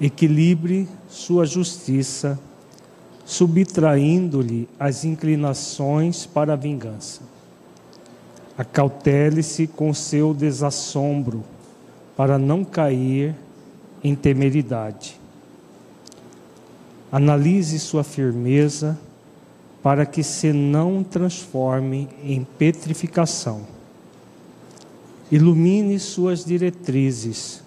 equilibre sua justiça, subtraindo-lhe as inclinações para a vingança. Acautele-se com seu desassombro, para não cair em temeridade. Analise sua firmeza, para que se não transforme em petrificação. Ilumine suas diretrizes,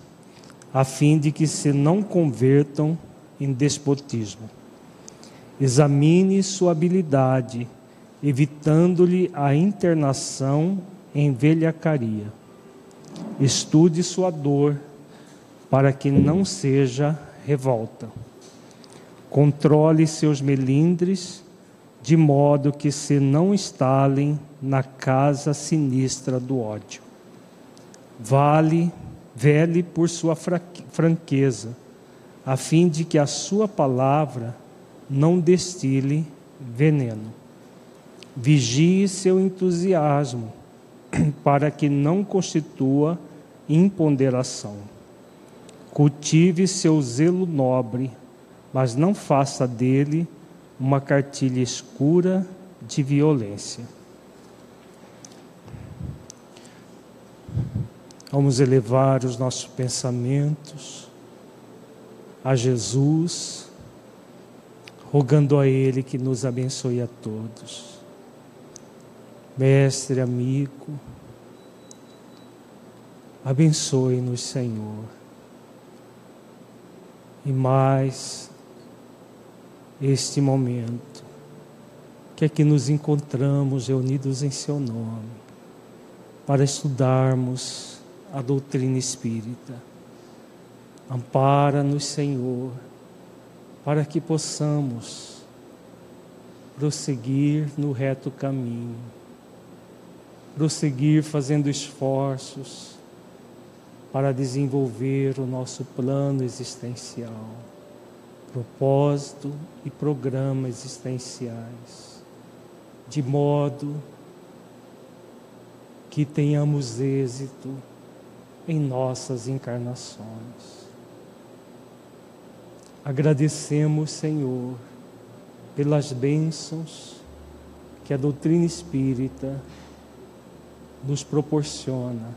a fim de que se não convertam em despotismo. Examine sua habilidade, evitando-lhe a internação em velhacaria. Estude sua dor, para que não seja revolta. Controle seus melindres, de modo que se não instalem na casa sinistra do ódio. Vale, vele por sua franqueza, a fim de que a sua palavra não destile veneno. Vigie seu entusiasmo, para que não constitua imponderação. Cultive seu zelo nobre, mas não faça dele uma cartilha escura de violência. Vamos elevar os nossos pensamentos a Jesus rogando a Ele que nos abençoe a todos. Mestre, amigo, abençoe-nos, Senhor. E mais este momento que aqui nos encontramos reunidos em Seu nome para estudarmos a doutrina espírita. Ampara-nos, Senhor para que possamos prosseguir no reto caminho, prosseguir fazendo esforços para desenvolver o nosso plano existencial, propósito e programa existenciais, de modo que tenhamos êxito em nossas encarnações. Agradecemos, Senhor, pelas bênçãos que a doutrina espírita nos proporciona,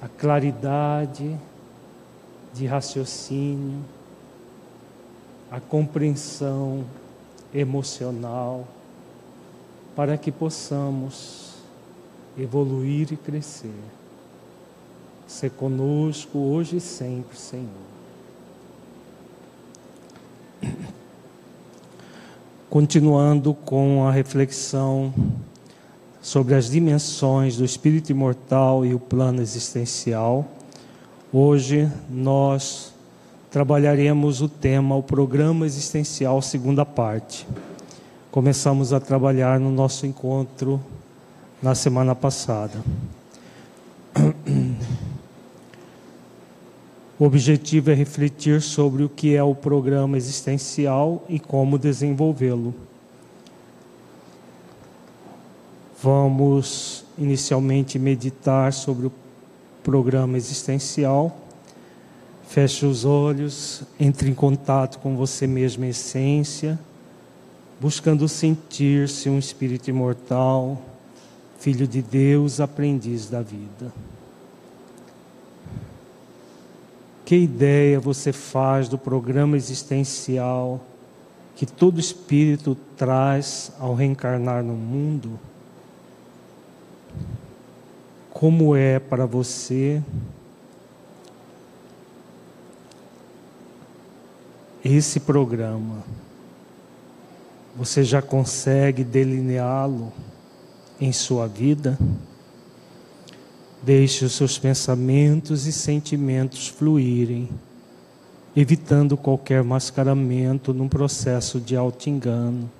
a claridade de raciocínio, a compreensão emocional, para que possamos evoluir e crescer. Ser conosco hoje e sempre, Senhor. Continuando com a reflexão sobre as dimensões do espírito imortal e o plano existencial, hoje nós trabalharemos o tema, o programa existencial, segunda parte. Começamos a trabalhar no nosso encontro na semana passada. O objetivo é refletir sobre o que é o programa existencial e como desenvolvê-lo. Vamos inicialmente meditar sobre o programa existencial. Feche os olhos, entre em contato com você mesmo essência, buscando sentir-se um espírito imortal, filho de Deus, aprendiz da vida. Que ideia você faz do programa existencial que todo espírito traz ao reencarnar no mundo? Como é para você esse programa? Você já consegue delineá-lo em sua vida? Deixe os seus pensamentos e sentimentos fluírem, evitando qualquer mascaramento num processo de auto-engano.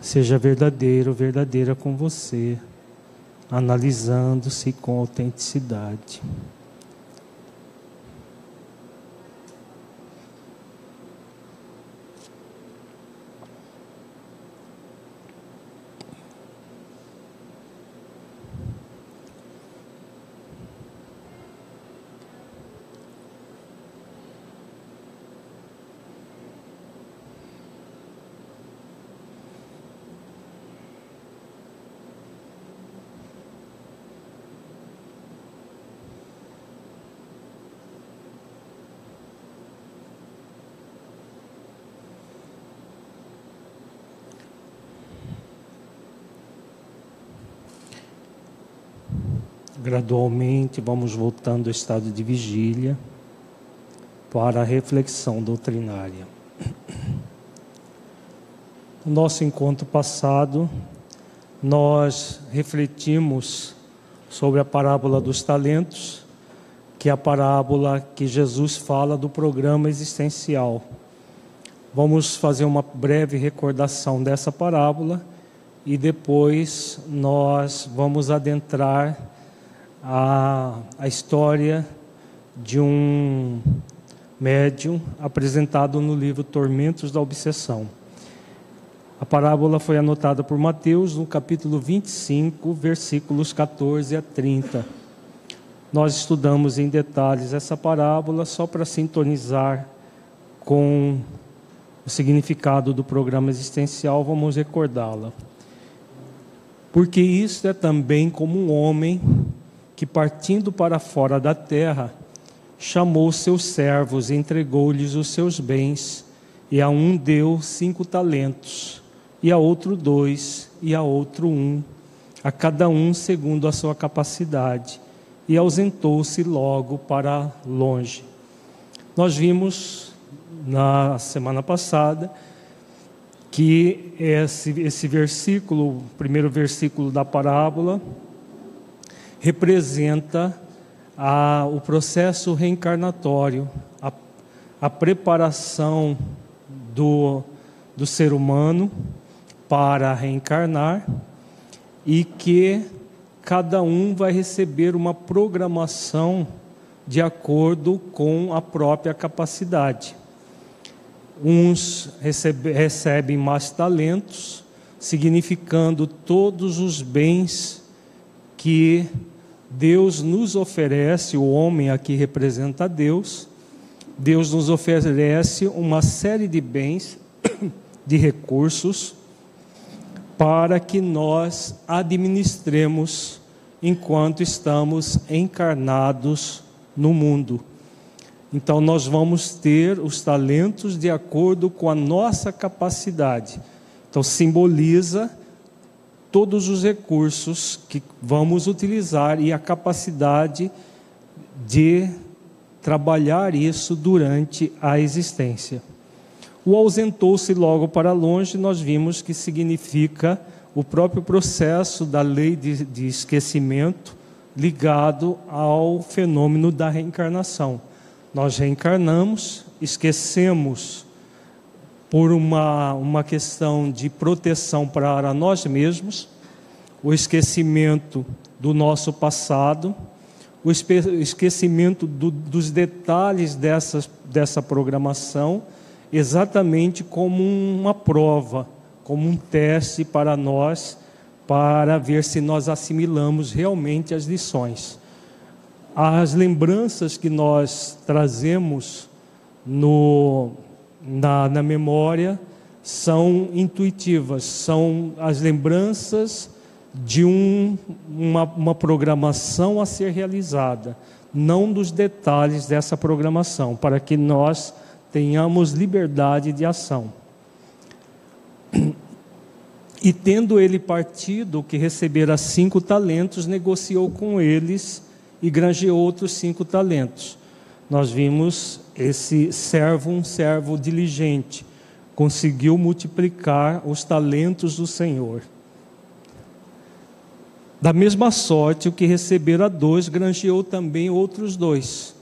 Seja verdadeiro verdadeira com você, analisando-se com autenticidade. Gradualmente vamos voltando ao estado de vigília para a reflexão doutrinária. No nosso encontro passado, nós refletimos sobre a parábola dos talentos, que é a parábola que Jesus fala do programa existencial. Vamos fazer uma breve recordação dessa parábola e depois nós vamos adentrar a, a história de um médium apresentado no livro Tormentos da Obsessão. A parábola foi anotada por Mateus no capítulo 25, versículos 14 a 30. Nós estudamos em detalhes essa parábola só para sintonizar com o significado do programa existencial, vamos recordá-la. Porque isto é também como um homem que, partindo para fora da terra, chamou seus servos, entregou-lhes os seus bens, e a um deu cinco talentos e a outro dois, e a outro um, a cada um segundo a sua capacidade, e ausentou-se logo para longe. Nós vimos na semana passada que esse, esse versículo, o primeiro versículo da parábola, representa a, o processo reencarnatório, a, a preparação do, do ser humano para reencarnar e que cada um vai receber uma programação de acordo com a própria capacidade. Uns recebe, recebem mais talentos, significando todos os bens que Deus nos oferece, o homem aqui representa Deus, Deus nos oferece uma série de bens, de recursos, para que nós administremos enquanto estamos encarnados no mundo. Então, nós vamos ter os talentos de acordo com a nossa capacidade. Então, simboliza todos os recursos que vamos utilizar e a capacidade de trabalhar isso durante a existência. O ausentou-se logo para longe, nós vimos que significa o próprio processo da lei de, de esquecimento ligado ao fenômeno da reencarnação. Nós reencarnamos, esquecemos por uma, uma questão de proteção para nós mesmos, o esquecimento do nosso passado, o esquecimento do, dos detalhes dessa, dessa programação exatamente como uma prova, como um teste para nós, para ver se nós assimilamos realmente as lições. As lembranças que nós trazemos no, na, na memória são intuitivas, são as lembranças de um, uma, uma programação a ser realizada, não dos detalhes dessa programação, para que nós tenhamos liberdade de ação. E tendo ele partido, que recebera cinco talentos, negociou com eles e granjeou outros cinco talentos. Nós vimos esse servo, um servo diligente, conseguiu multiplicar os talentos do Senhor. Da mesma sorte, o que recebera dois, granjeou também outros dois.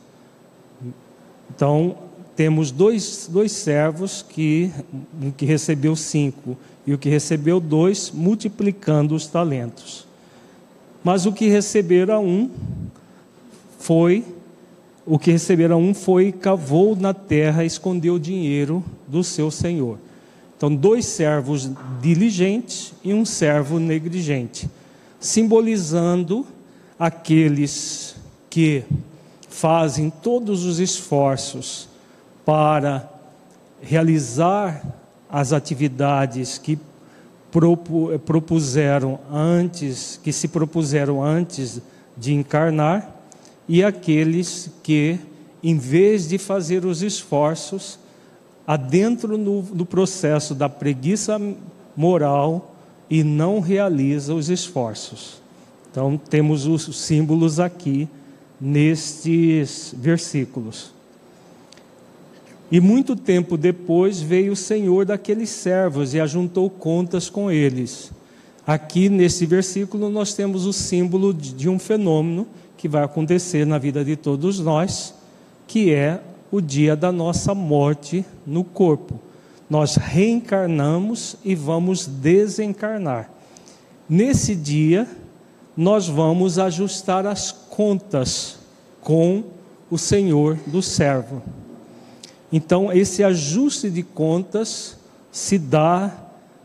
Então, temos dois, dois servos que, que recebeu cinco e o que recebeu dois, multiplicando os talentos. Mas o que recebera um foi, o que recebera um foi, cavou na terra, escondeu o dinheiro do seu senhor. Então, dois servos diligentes e um servo negligente, simbolizando aqueles que fazem todos os esforços para realizar as atividades que propuseram antes, que se propuseram antes de encarnar, e aqueles que, em vez de fazer os esforços, adentro no, no processo da preguiça moral e não realiza os esforços. Então, temos os símbolos aqui nestes versículos. E muito tempo depois veio o Senhor daqueles servos e ajuntou contas com eles. Aqui nesse versículo nós temos o símbolo de um fenômeno que vai acontecer na vida de todos nós, que é o dia da nossa morte no corpo. Nós reencarnamos e vamos desencarnar. Nesse dia, nós vamos ajustar as contas com o Senhor do servo. Então, esse ajuste de contas se dá,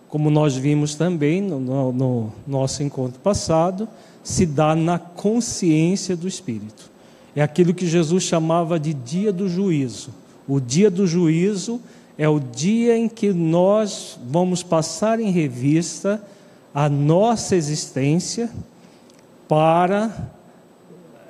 como nós vimos também no, no, no nosso encontro passado, se dá na consciência do Espírito. É aquilo que Jesus chamava de dia do juízo. O dia do juízo é o dia em que nós vamos passar em revista a nossa existência para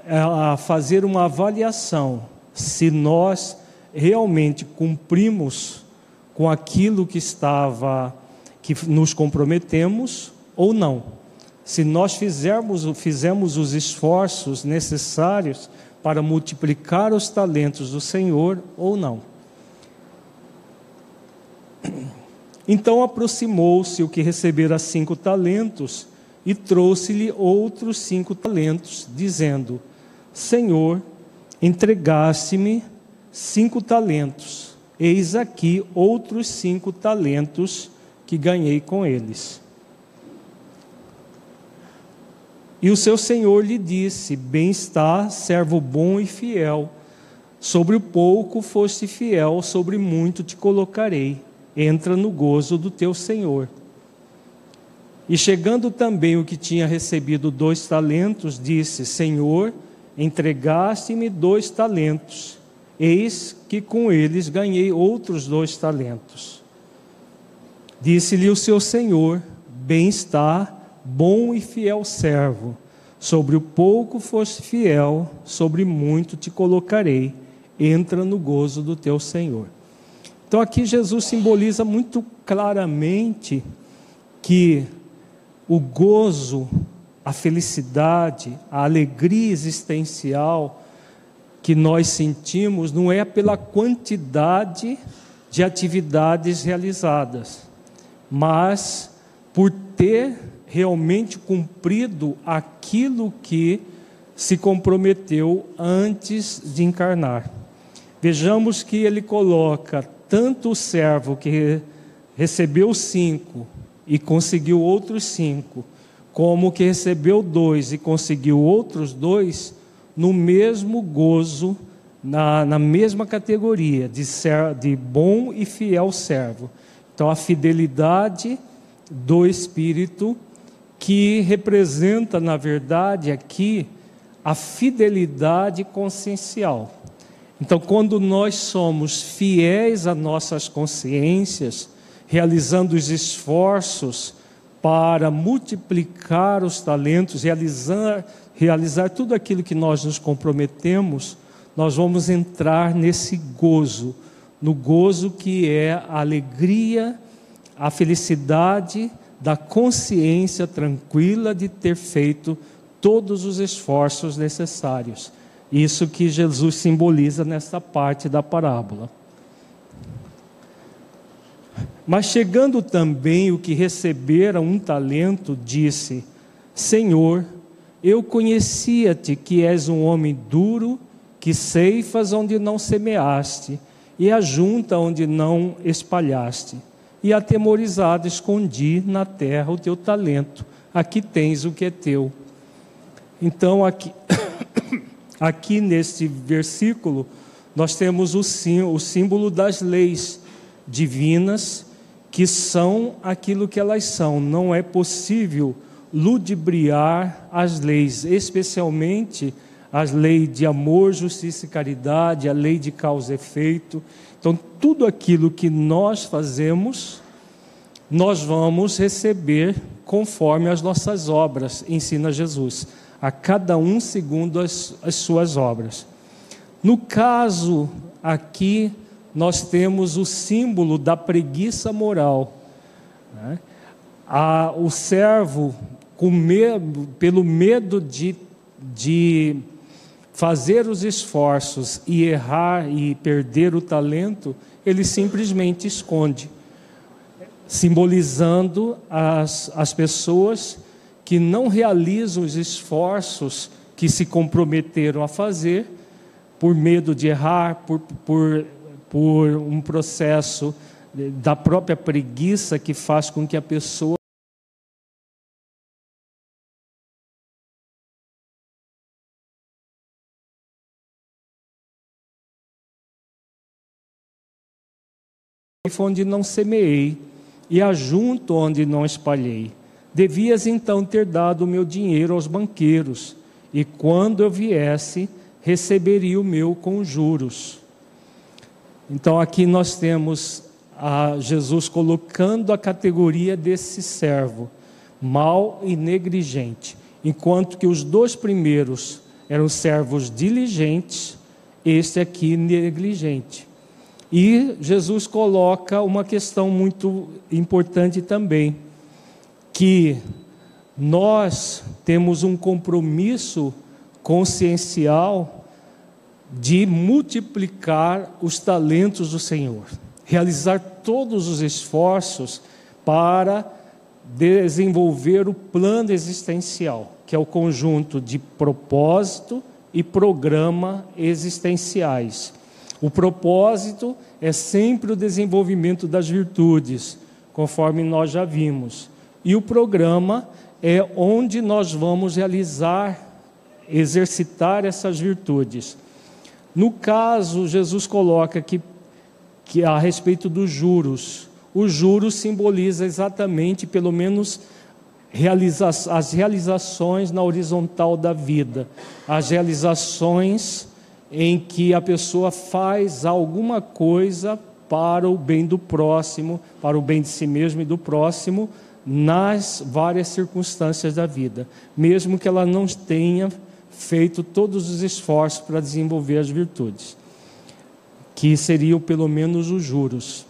eh, fazer uma avaliação se nós realmente cumprimos com aquilo que estava, que nos comprometemos ou não. Se nós fizermos, fizemos os esforços necessários para multiplicar os talentos do Senhor ou não. Então aproximou-se o que recebera cinco talentos e trouxe-lhe outros cinco talentos, dizendo: Senhor, entregaste-me cinco talentos. Eis aqui outros cinco talentos que ganhei com eles. E o seu senhor lhe disse: Bem está, servo bom e fiel. Sobre o pouco foste fiel, sobre muito te colocarei. Entra no gozo do teu senhor. E chegando também o que tinha recebido dois talentos, disse: Senhor, entregaste-me dois talentos Eis que com eles ganhei outros dois talentos. Disse-lhe o seu senhor: Bem está, bom e fiel servo. Sobre o pouco foste fiel, sobre muito te colocarei. Entra no gozo do teu Senhor. Então aqui Jesus simboliza muito claramente que o gozo, a felicidade, a alegria existencial, que nós sentimos não é pela quantidade de atividades realizadas, mas por ter realmente cumprido aquilo que se comprometeu antes de encarnar. Vejamos que ele coloca tanto o servo que recebeu cinco e conseguiu outros cinco, como que recebeu dois e conseguiu outros dois, no mesmo gozo, na, na mesma categoria de, ser, de bom e fiel servo. Então, a fidelidade do Espírito, que representa, na verdade, aqui, a fidelidade consciencial. Então, quando nós somos fiéis às nossas consciências, realizando os esforços para multiplicar os talentos, realizar, realizar tudo aquilo que nós nos comprometemos, nós vamos entrar nesse gozo, no gozo que é a alegria, a felicidade da consciência tranquila de ter feito todos os esforços necessários. Isso que Jesus simboliza nesta parte da parábola. Mas chegando também o que recebera um talento, disse: Senhor, eu conhecia-te que és um homem duro, que ceifas onde não semeaste, e ajunta onde não espalhaste. E atemorizado escondi na terra o teu talento. Aqui tens o que é teu. Então, aqui, aqui neste versículo, nós temos o, o símbolo das leis divinas, que são aquilo que elas são. Não é possível ludibriar as leis, especialmente as leis de amor, justiça e caridade, a lei de causa e efeito. Então, tudo aquilo que nós fazemos, nós vamos receber conforme as nossas obras, ensina Jesus, a cada um segundo as, as suas obras. No caso aqui, nós temos o símbolo da preguiça moral. Né? A, o servo com medo, pelo medo de, de fazer os esforços e errar e perder o talento, ele simplesmente esconde, simbolizando as, as pessoas que não realizam os esforços que se comprometeram a fazer, por medo de errar, por, por, por um processo da própria preguiça que faz com que a pessoa onde não semeei, e ajunto onde não espalhei. Devias então ter dado o meu dinheiro aos banqueiros, e quando eu viesse, receberia o meu com juros. Então aqui nós temos a Jesus colocando a categoria desse servo, mau e negligente, enquanto que os dois primeiros eram servos diligentes, este aqui negligente. E Jesus coloca uma questão muito importante também, que nós temos um compromisso consciencial de multiplicar os talentos do Senhor, realizar todos os esforços para desenvolver o plano existencial, que é o conjunto de propósito e programa existenciais o propósito é sempre o desenvolvimento das virtudes, conforme nós já vimos. E o programa é onde nós vamos realizar, exercitar essas virtudes. No caso, Jesus coloca que, que a respeito dos juros, o juros simboliza exatamente, pelo menos, realiza as realizações na horizontal da vida, as realizações em que a pessoa faz alguma coisa para o bem do próximo, para o bem de si mesmo e do próximo, nas várias circunstâncias da vida, mesmo que ela não tenha feito todos os esforços para desenvolver as virtudes, que seriam pelo menos os juros.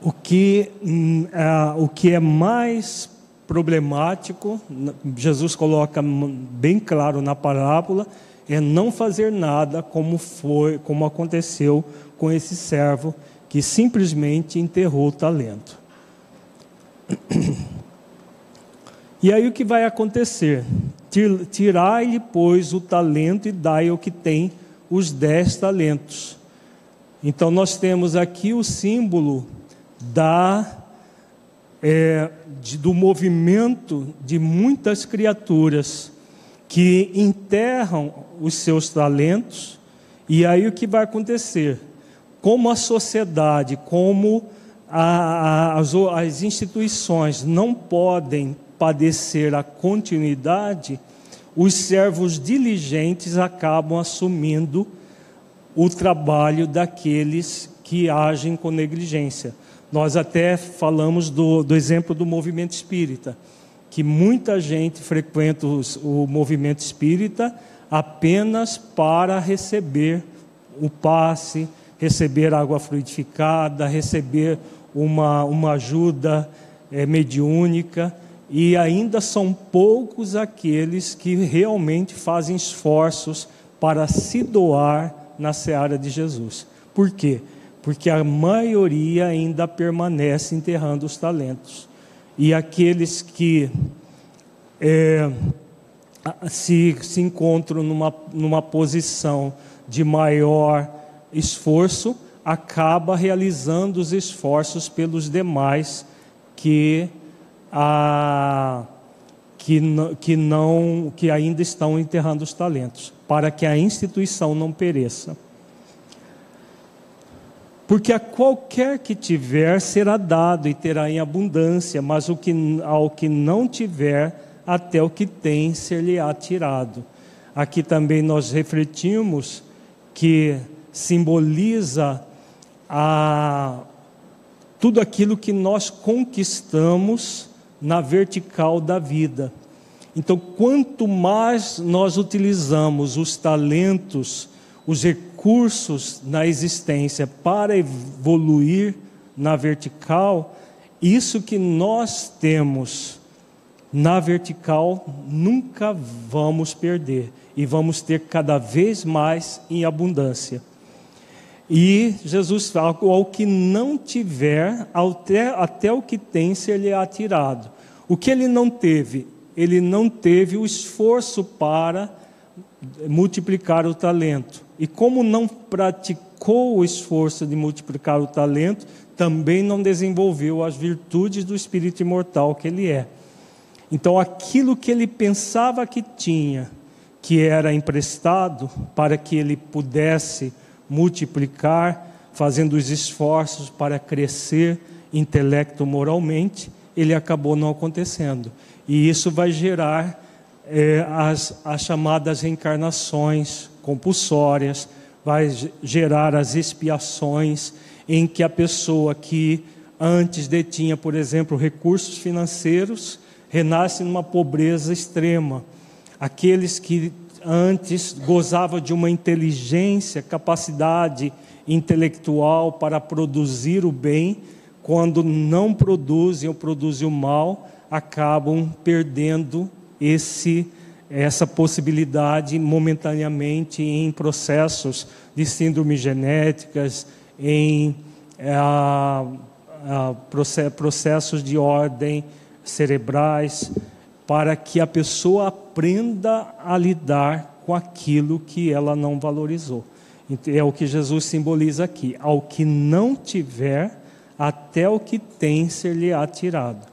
O que, é, o que é mais problemático, Jesus coloca bem claro na parábola, é não fazer nada como foi, como aconteceu com esse servo que simplesmente enterrou o talento. E aí o que vai acontecer? Tirai-lhe, pois, o talento e dai ao que tem os dez talentos. Então nós temos aqui o símbolo da é, de, do movimento de muitas criaturas que enterram os seus talentos, e aí o que vai acontecer? Como a sociedade, como a, a, as, as instituições não podem padecer a continuidade, os servos diligentes acabam assumindo o trabalho daqueles que agem com negligência. Nós até falamos do, do exemplo do movimento espírita que muita gente frequenta os, o movimento espírita apenas para receber o passe, receber água fluidificada, receber uma, uma ajuda é, mediúnica, e ainda são poucos aqueles que realmente fazem esforços para se doar na seara de Jesus. Por quê? Porque a maioria ainda permanece enterrando os talentos e aqueles que é, se, se encontram numa, numa posição de maior esforço, acaba realizando os esforços pelos demais que, a, que, que, não, que ainda estão enterrando os talentos, para que a instituição não pereça. Porque a qualquer que tiver será dado e terá em abundância, mas o que, ao que não tiver, até o que tem ser-lhe-á tirado. Aqui também nós refletimos que simboliza a, tudo aquilo que nós conquistamos na vertical da vida. Então, quanto mais nós utilizamos os talentos, os recursos na existência para evoluir na vertical, isso que nós temos na vertical nunca vamos perder e vamos ter cada vez mais em abundância. E Jesus fala: ao que não tiver, até, até o que tem ser-lhe atirado. O que ele não teve? Ele não teve o esforço para multiplicar o talento. E como não praticou o esforço de multiplicar o talento, também não desenvolveu as virtudes do espírito imortal que ele é. Então, aquilo que ele pensava que tinha, que era emprestado para que ele pudesse multiplicar, fazendo os esforços para crescer intelecto moralmente, ele acabou não acontecendo. E isso vai gerar é, as, as chamadas reencarnações compulsórias, vai gerar as expiações, em que a pessoa que antes detinha, por exemplo, recursos financeiros, renasce numa pobreza extrema. Aqueles que antes gozavam de uma inteligência, capacidade intelectual para produzir o bem, quando não produzem ou produzem o mal, acabam perdendo esse essa possibilidade momentaneamente em processos de síndromes genéticas, em a, a, processos de ordem cerebrais, para que a pessoa aprenda a lidar com aquilo que ela não valorizou. É o que Jesus simboliza aqui: ao que não tiver, até o que tem ser-lhe atirado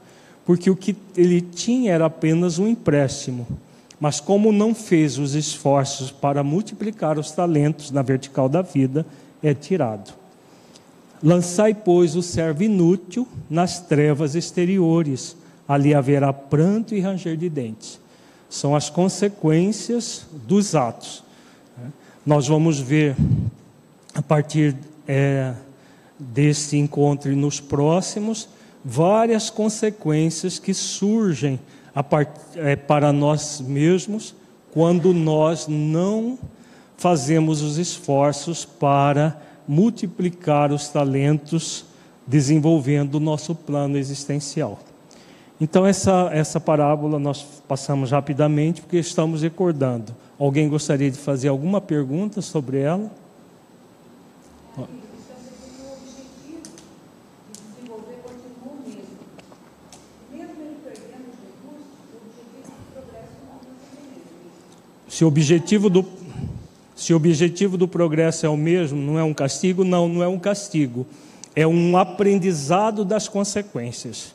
porque o que ele tinha era apenas um empréstimo. Mas, como não fez os esforços para multiplicar os talentos na vertical da vida, é tirado. Lançai, pois, o servo inútil nas trevas exteriores, ali haverá pranto e ranger de dentes. São as consequências dos atos. Nós vamos ver, a partir é, deste encontro e nos próximos, várias consequências que surgem part... é, para nós mesmos quando nós não fazemos os esforços para multiplicar os talentos, desenvolvendo o nosso plano existencial. Então, essa, essa parábola nós passamos rapidamente, porque estamos recordando. Alguém gostaria de fazer alguma pergunta sobre ela? Se o objetivo do se o objetivo do progresso é o mesmo, não é um castigo? Não, não é um castigo. É um aprendizado das consequências.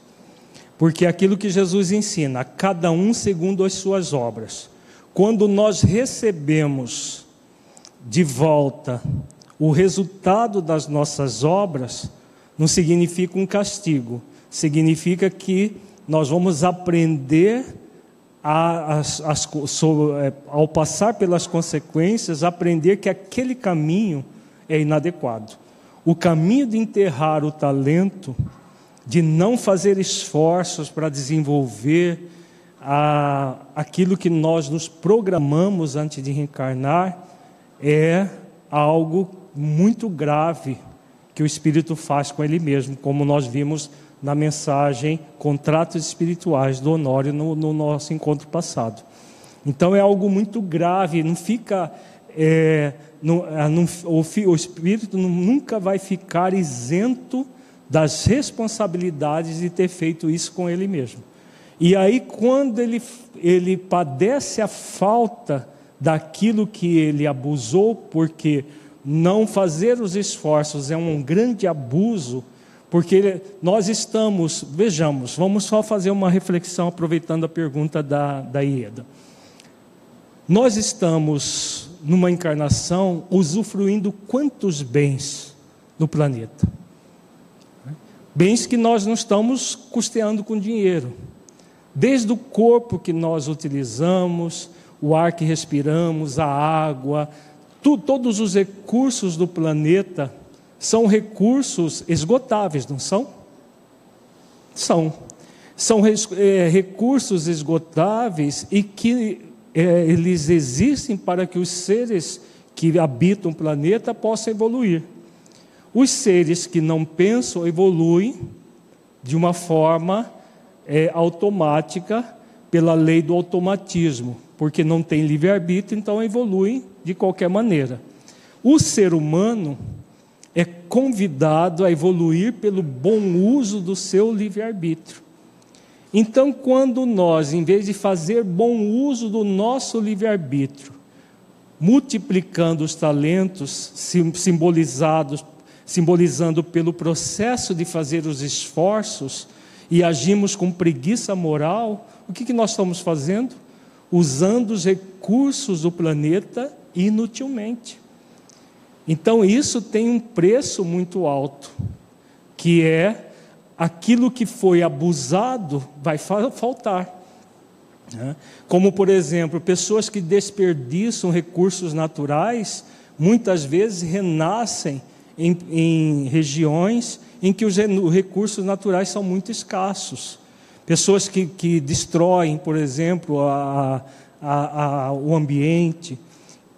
Porque aquilo que Jesus ensina, cada um segundo as suas obras. Quando nós recebemos de volta o resultado das nossas obras, não significa um castigo, significa que nós vamos aprender as, as, é, ao passar pelas consequências, aprender que aquele caminho é inadequado. O caminho de enterrar o talento, de não fazer esforços para desenvolver a, aquilo que nós nos programamos antes de reencarnar, é algo muito grave que o espírito faz com ele mesmo, como nós vimos na mensagem Contratos Espirituais do Honório no, no nosso encontro passado. Então é algo muito grave, não fica. É, não, é, não, o, o espírito nunca vai ficar isento das responsabilidades de ter feito isso com ele mesmo. E aí, quando ele, ele padece a falta daquilo que ele abusou, porque não fazer os esforços é um grande abuso porque nós estamos, vejamos, vamos só fazer uma reflexão aproveitando a pergunta da, da Ieda. Nós estamos numa encarnação usufruindo quantos bens no planeta? Bens que nós não estamos custeando com dinheiro. Desde o corpo que nós utilizamos, o ar que respiramos, a água, tu, todos os recursos do planeta são recursos esgotáveis, não são? São. São é, recursos esgotáveis e que é, eles existem para que os seres que habitam o planeta possam evoluir. Os seres que não pensam evoluem de uma forma é, automática, pela lei do automatismo, porque não tem livre-arbítrio, então evoluem de qualquer maneira. O ser humano é convidado a evoluir pelo bom uso do seu livre-arbítrio. Então, quando nós, em vez de fazer bom uso do nosso livre-arbítrio, multiplicando os talentos simbolizados, simbolizando pelo processo de fazer os esforços e agimos com preguiça moral, o que, que nós estamos fazendo? Usando os recursos do planeta inutilmente. Então isso tem um preço muito alto, que é aquilo que foi abusado vai faltar. Né? Como, por exemplo, pessoas que desperdiçam recursos naturais, muitas vezes renascem em, em regiões em que os recursos naturais são muito escassos. Pessoas que, que destroem, por exemplo, a, a, a, o ambiente,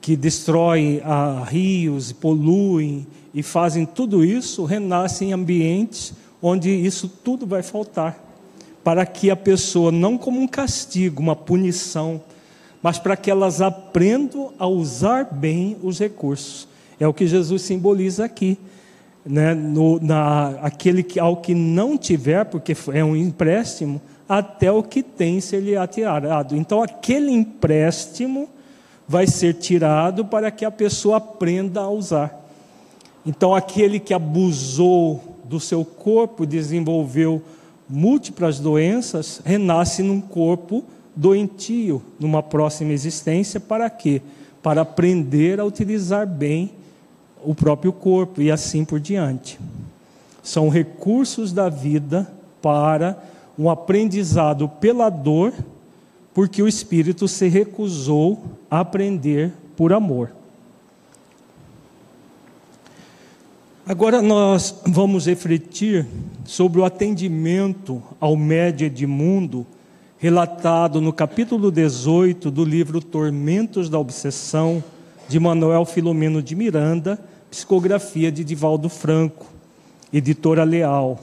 que destroem rios, poluem e fazem tudo isso, renascem em ambientes onde isso tudo vai faltar. Para que a pessoa, não como um castigo, uma punição, mas para que elas aprendam a usar bem os recursos. É o que Jesus simboliza aqui. Né? No, na, aquele que, ao que não tiver, porque é um empréstimo, até o que tem se lhe atirado. Então, aquele empréstimo vai ser tirado para que a pessoa aprenda a usar. Então, aquele que abusou do seu corpo, desenvolveu múltiplas doenças, renasce num corpo doentio, numa próxima existência, para quê? Para aprender a utilizar bem o próprio corpo e assim por diante. São recursos da vida para um aprendizado pela dor porque o espírito se recusou a aprender por amor. Agora nós vamos refletir sobre o atendimento ao médio Edmundo, relatado no capítulo 18 do livro Tormentos da Obsessão, de Manuel Filomeno de Miranda, psicografia de Divaldo Franco, editora Leal.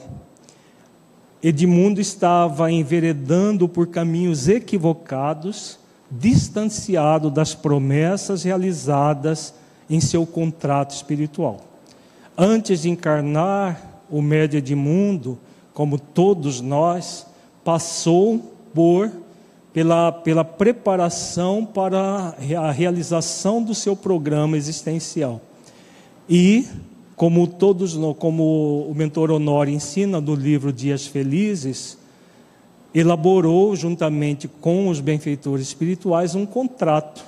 Edmundo estava enveredando por caminhos equivocados, distanciado das promessas realizadas em seu contrato espiritual. Antes de encarnar, o médio Edmundo, como todos nós, passou por pela, pela preparação para a realização do seu programa existencial. E como todos, como o mentor Honório ensina no livro Dias Felizes, elaborou juntamente com os benfeitores espirituais um contrato.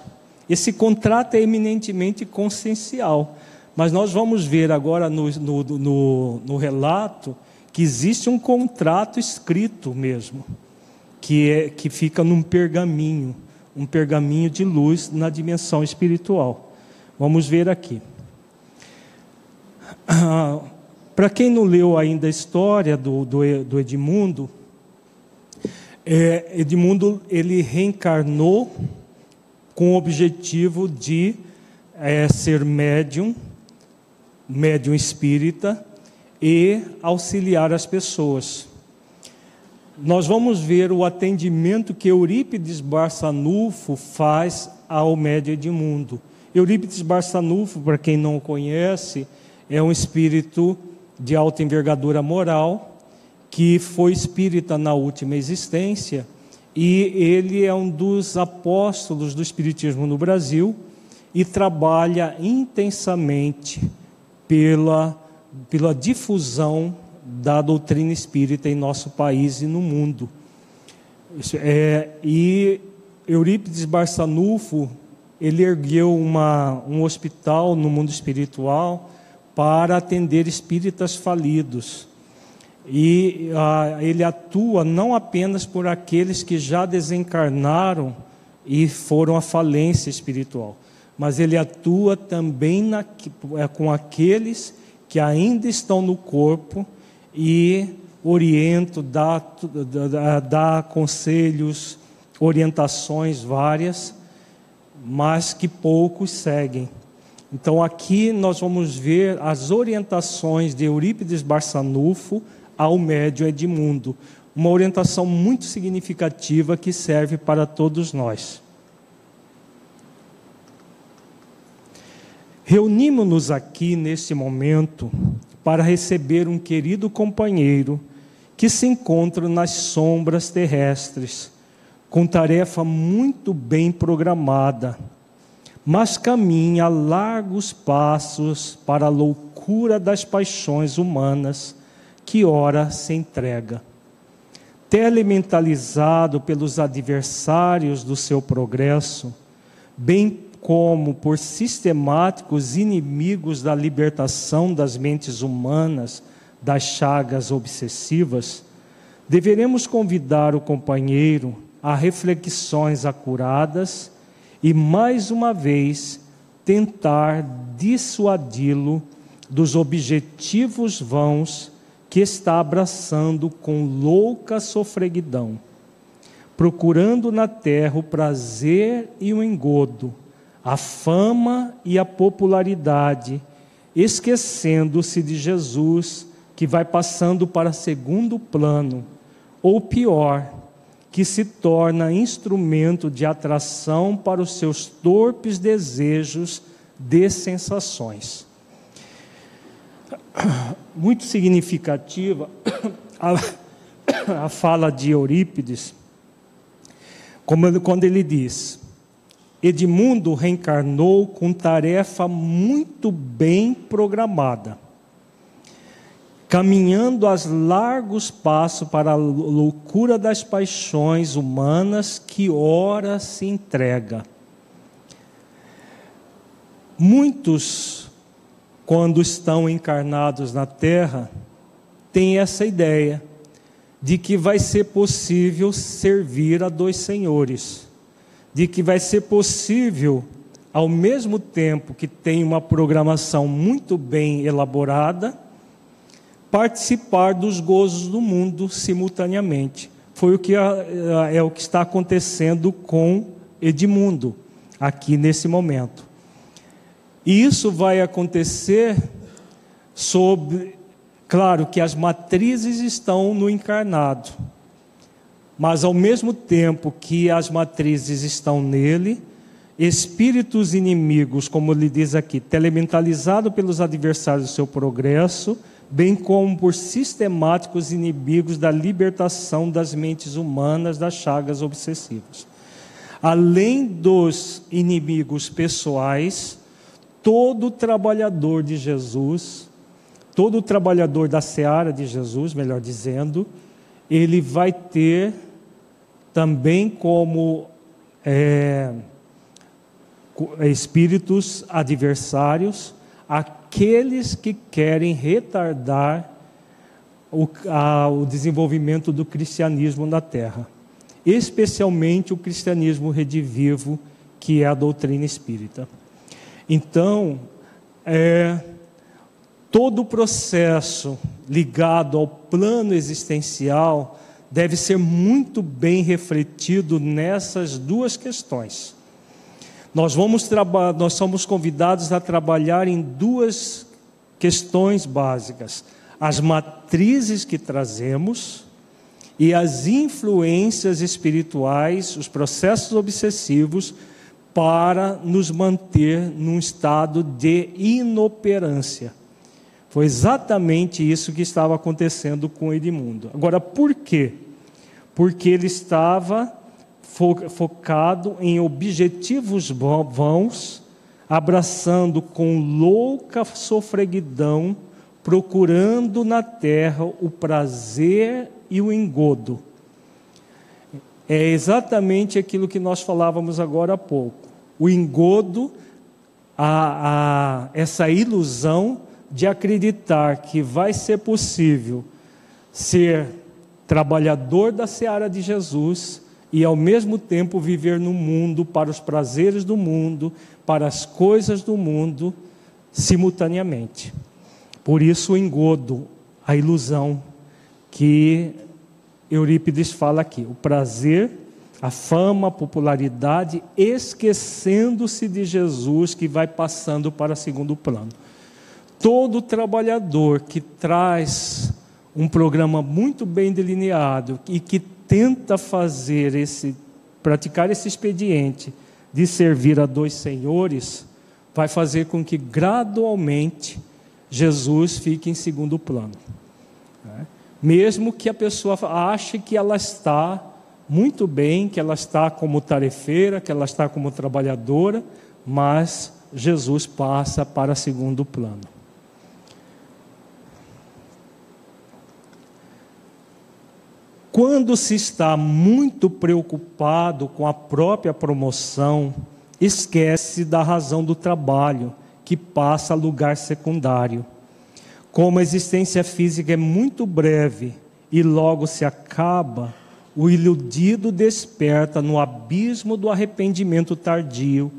Esse contrato é eminentemente consciencial, mas nós vamos ver agora no, no, no, no relato que existe um contrato escrito mesmo, que, é, que fica num pergaminho, um pergaminho de luz na dimensão espiritual. Vamos ver aqui. Ah, Para quem não leu ainda a história do, do, do Edmundo, é, Edmundo ele reencarnou com o objetivo de é, ser médium, médium espírita e auxiliar as pessoas. Nós vamos ver o atendimento que Eurípides Barçanufo faz ao médium Edmundo. Eurípides Barçanufo, para quem não o conhece, é um espírito de alta envergadura moral, que foi espírita na última existência, e ele é um dos apóstolos do espiritismo no Brasil e trabalha intensamente pela, pela difusão da doutrina espírita em nosso país e no mundo. É, e Eurípides Barçanufo, ele ergueu uma, um hospital no mundo espiritual, para atender espíritas falidos. E ah, ele atua não apenas por aqueles que já desencarnaram e foram à falência espiritual, mas ele atua também na, é, com aqueles que ainda estão no corpo e orienta, dá, dá, dá conselhos, orientações várias, mas que poucos seguem. Então aqui nós vamos ver as orientações de Eurípides Barçanufo ao médio Edmundo. uma orientação muito significativa que serve para todos nós. Reunimos-nos aqui neste momento para receber um querido companheiro que se encontra nas sombras terrestres, com tarefa muito bem programada, mas caminha largos passos para a loucura das paixões humanas que ora se entrega. Telementalizado pelos adversários do seu progresso, bem como por sistemáticos inimigos da libertação das mentes humanas das chagas obsessivas, deveremos convidar o companheiro a reflexões acuradas e, mais uma vez, tentar dissuadi-lo dos objetivos vãos que está abraçando com louca sofreguidão, procurando na terra o prazer e o engodo a fama e a popularidade, esquecendo-se de Jesus, que vai passando para segundo plano, ou pior, que se torna instrumento de atração para os seus torpes desejos de sensações. Muito significativa a, a fala de Eurípides, quando ele diz: Edmundo reencarnou com tarefa muito bem programada, caminhando a largos passos para a loucura das paixões humanas que ora se entrega. Muitos, quando estão encarnados na Terra, têm essa ideia de que vai ser possível servir a dois senhores de que vai ser possível, ao mesmo tempo que tem uma programação muito bem elaborada, participar dos gozos do mundo simultaneamente. Foi o que é o que está acontecendo com Edmundo aqui nesse momento. E isso vai acontecer sobre, claro que as matrizes estão no encarnado mas ao mesmo tempo que as matrizes estão nele, espíritos inimigos, como ele diz aqui, telementalizado pelos adversários do seu progresso, bem como por sistemáticos inimigos da libertação das mentes humanas das chagas obsessivas. Além dos inimigos pessoais, todo trabalhador de Jesus, todo trabalhador da seara de Jesus, melhor dizendo, ele vai ter também como é, espíritos adversários, aqueles que querem retardar o, a, o desenvolvimento do cristianismo na terra, especialmente o cristianismo redivivo, que é a doutrina espírita. Então, é, todo o processo ligado ao plano existencial deve ser muito bem refletido nessas duas questões. Nós, vamos nós somos convidados a trabalhar em duas questões básicas: as matrizes que trazemos e as influências espirituais, os processos obsessivos, para nos manter num estado de inoperância. Foi exatamente isso que estava acontecendo com Edmundo. Agora, por quê? Porque ele estava focado em objetivos vãos, abraçando com louca sofreguidão, procurando na terra o prazer e o engodo. É exatamente aquilo que nós falávamos agora há pouco. O engodo, a, a, essa ilusão de acreditar que vai ser possível ser trabalhador da seara de Jesus e ao mesmo tempo viver no mundo para os prazeres do mundo, para as coisas do mundo, simultaneamente. Por isso o engodo, a ilusão que Eurípides fala aqui, o prazer, a fama, a popularidade, esquecendo-se de Jesus que vai passando para segundo plano todo trabalhador que traz um programa muito bem delineado e que tenta fazer esse praticar esse expediente de servir a dois senhores, vai fazer com que gradualmente Jesus fique em segundo plano. Né? Mesmo que a pessoa ache que ela está muito bem, que ela está como tarefeira, que ela está como trabalhadora, mas Jesus passa para segundo plano. Quando se está muito preocupado com a própria promoção, esquece da razão do trabalho, que passa a lugar secundário. Como a existência física é muito breve e logo se acaba, o iludido desperta no abismo do arrependimento tardio,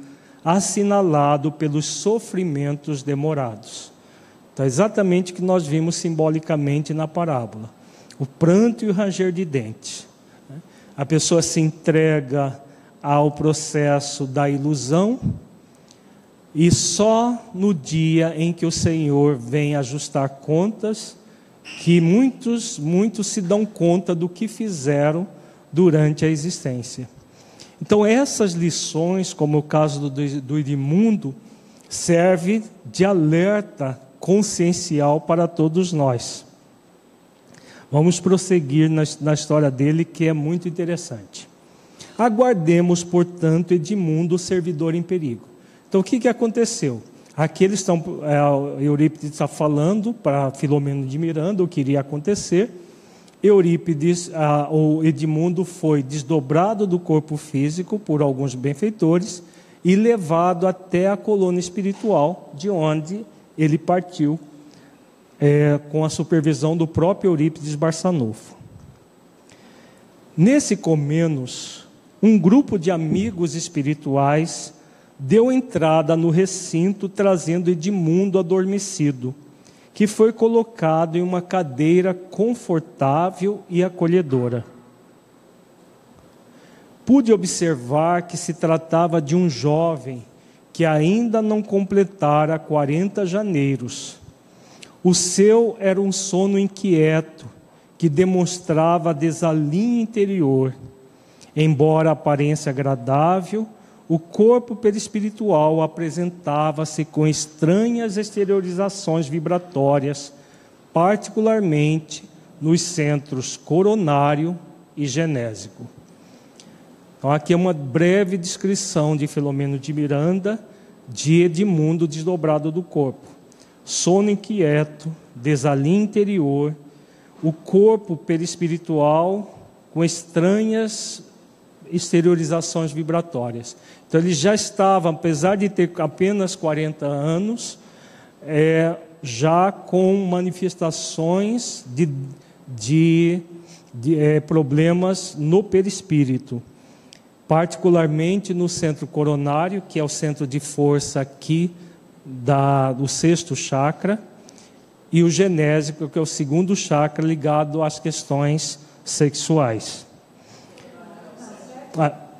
assinalado pelos sofrimentos demorados. Então, é exatamente o que nós vimos simbolicamente na parábola o pranto e o ranger de dentes. A pessoa se entrega ao processo da ilusão e só no dia em que o Senhor vem ajustar contas que muitos, muitos se dão conta do que fizeram durante a existência. Então essas lições, como o caso do, do Edmundo, serve de alerta consciencial para todos nós. Vamos prosseguir na, na história dele, que é muito interessante. Aguardemos, portanto, Edmundo, o servidor em perigo. Então, o que, que aconteceu? Aqui eles estão, é, Eurípides está falando para Filomeno de Miranda o que iria acontecer. Eurípides, ah, o Edmundo foi desdobrado do corpo físico por alguns benfeitores e levado até a colônia espiritual, de onde ele partiu é, com a supervisão do próprio Eurípides Barçanufo. Nesse Comenos, um grupo de amigos espirituais deu entrada no recinto trazendo Edmundo adormecido, que foi colocado em uma cadeira confortável e acolhedora. Pude observar que se tratava de um jovem que ainda não completara 40 janeiros o seu era um sono inquieto, que demonstrava desalinho interior. Embora a aparência agradável, o corpo perispiritual apresentava-se com estranhas exteriorizações vibratórias, particularmente nos centros coronário e genésico. Então, aqui é uma breve descrição de Filomeno de Miranda, de Edmundo desdobrado do corpo sono inquieto, desalinho interior, o corpo perispiritual com estranhas exteriorizações vibratórias. Então ele já estava, apesar de ter apenas 40 anos, é, já com manifestações de, de, de é, problemas no perispírito, particularmente no centro coronário, que é o centro de força aqui da, do sexto chakra, e o genésico, que é o segundo chakra ligado às questões sexuais.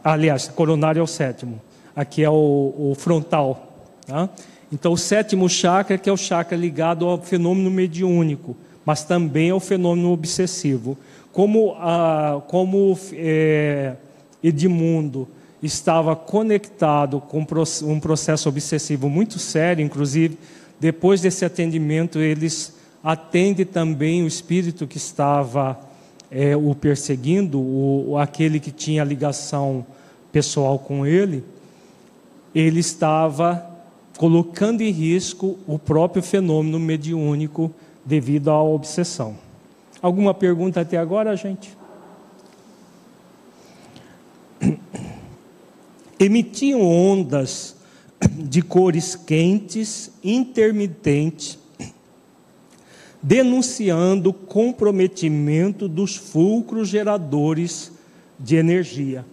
Aliás, coronário é o sétimo. Aqui é o, o frontal. Tá? Então, o sétimo chakra, que é o chakra ligado ao fenômeno mediúnico, mas também ao fenômeno obsessivo. Como, ah, como é, Edmundo estava conectado com um processo obsessivo muito sério, inclusive depois desse atendimento eles atendem também o espírito que estava é, o perseguindo, o, aquele que tinha ligação pessoal com ele, ele estava colocando em risco o próprio fenômeno mediúnico devido à obsessão. Alguma pergunta até agora, gente? Emitiam ondas de cores quentes, intermitentes, denunciando o comprometimento dos fulcros geradores de energia.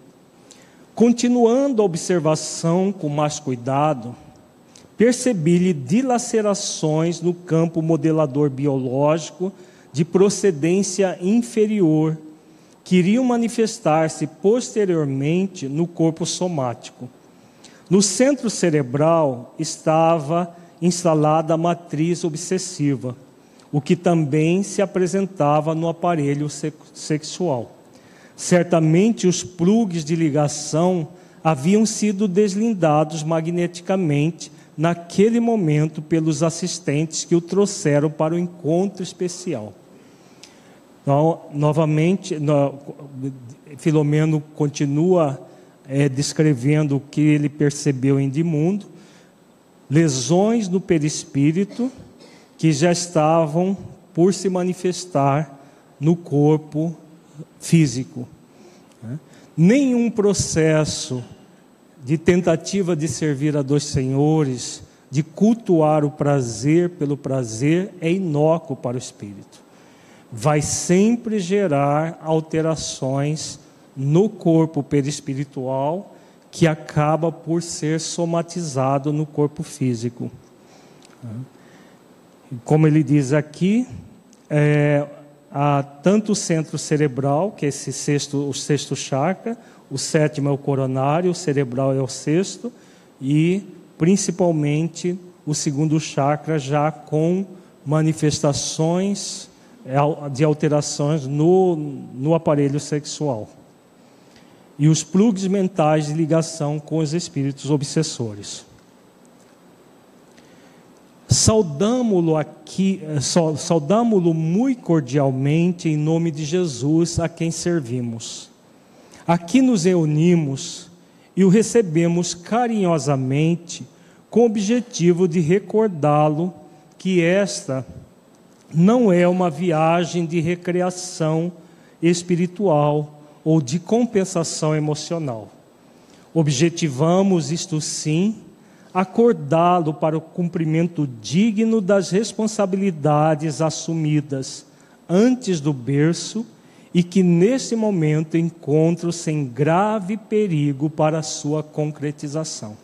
Continuando a observação com mais cuidado, percebi-lhe dilacerações no campo modelador biológico de procedência inferior queriam manifestar-se posteriormente no corpo somático. No centro cerebral estava instalada a matriz obsessiva, o que também se apresentava no aparelho sexual. Certamente os plugs de ligação haviam sido deslindados magneticamente naquele momento pelos assistentes que o trouxeram para o encontro especial. Então, novamente, Filomeno continua é, descrevendo o que ele percebeu em Dimundo, lesões no perispírito que já estavam por se manifestar no corpo físico. Nenhum processo de tentativa de servir a dois senhores, de cultuar o prazer pelo prazer, é inócuo para o espírito. Vai sempre gerar alterações no corpo perispiritual que acaba por ser somatizado no corpo físico. Como ele diz aqui, é, há tanto o centro cerebral, que é esse sexto, o sexto chakra, o sétimo é o coronário, o cerebral é o sexto, e principalmente o segundo chakra já com manifestações de alterações no, no aparelho sexual e os plugs mentais de ligação com os espíritos obsessores. Saudamo-lo aqui, eh, saudamo-lo muito cordialmente em nome de Jesus a quem servimos. Aqui nos reunimos e o recebemos carinhosamente com o objetivo de recordá-lo que esta não é uma viagem de recreação espiritual ou de compensação emocional. Objetivamos, isto sim, acordá-lo para o cumprimento digno das responsabilidades assumidas antes do berço e que nesse momento encontram-se grave perigo para sua concretização.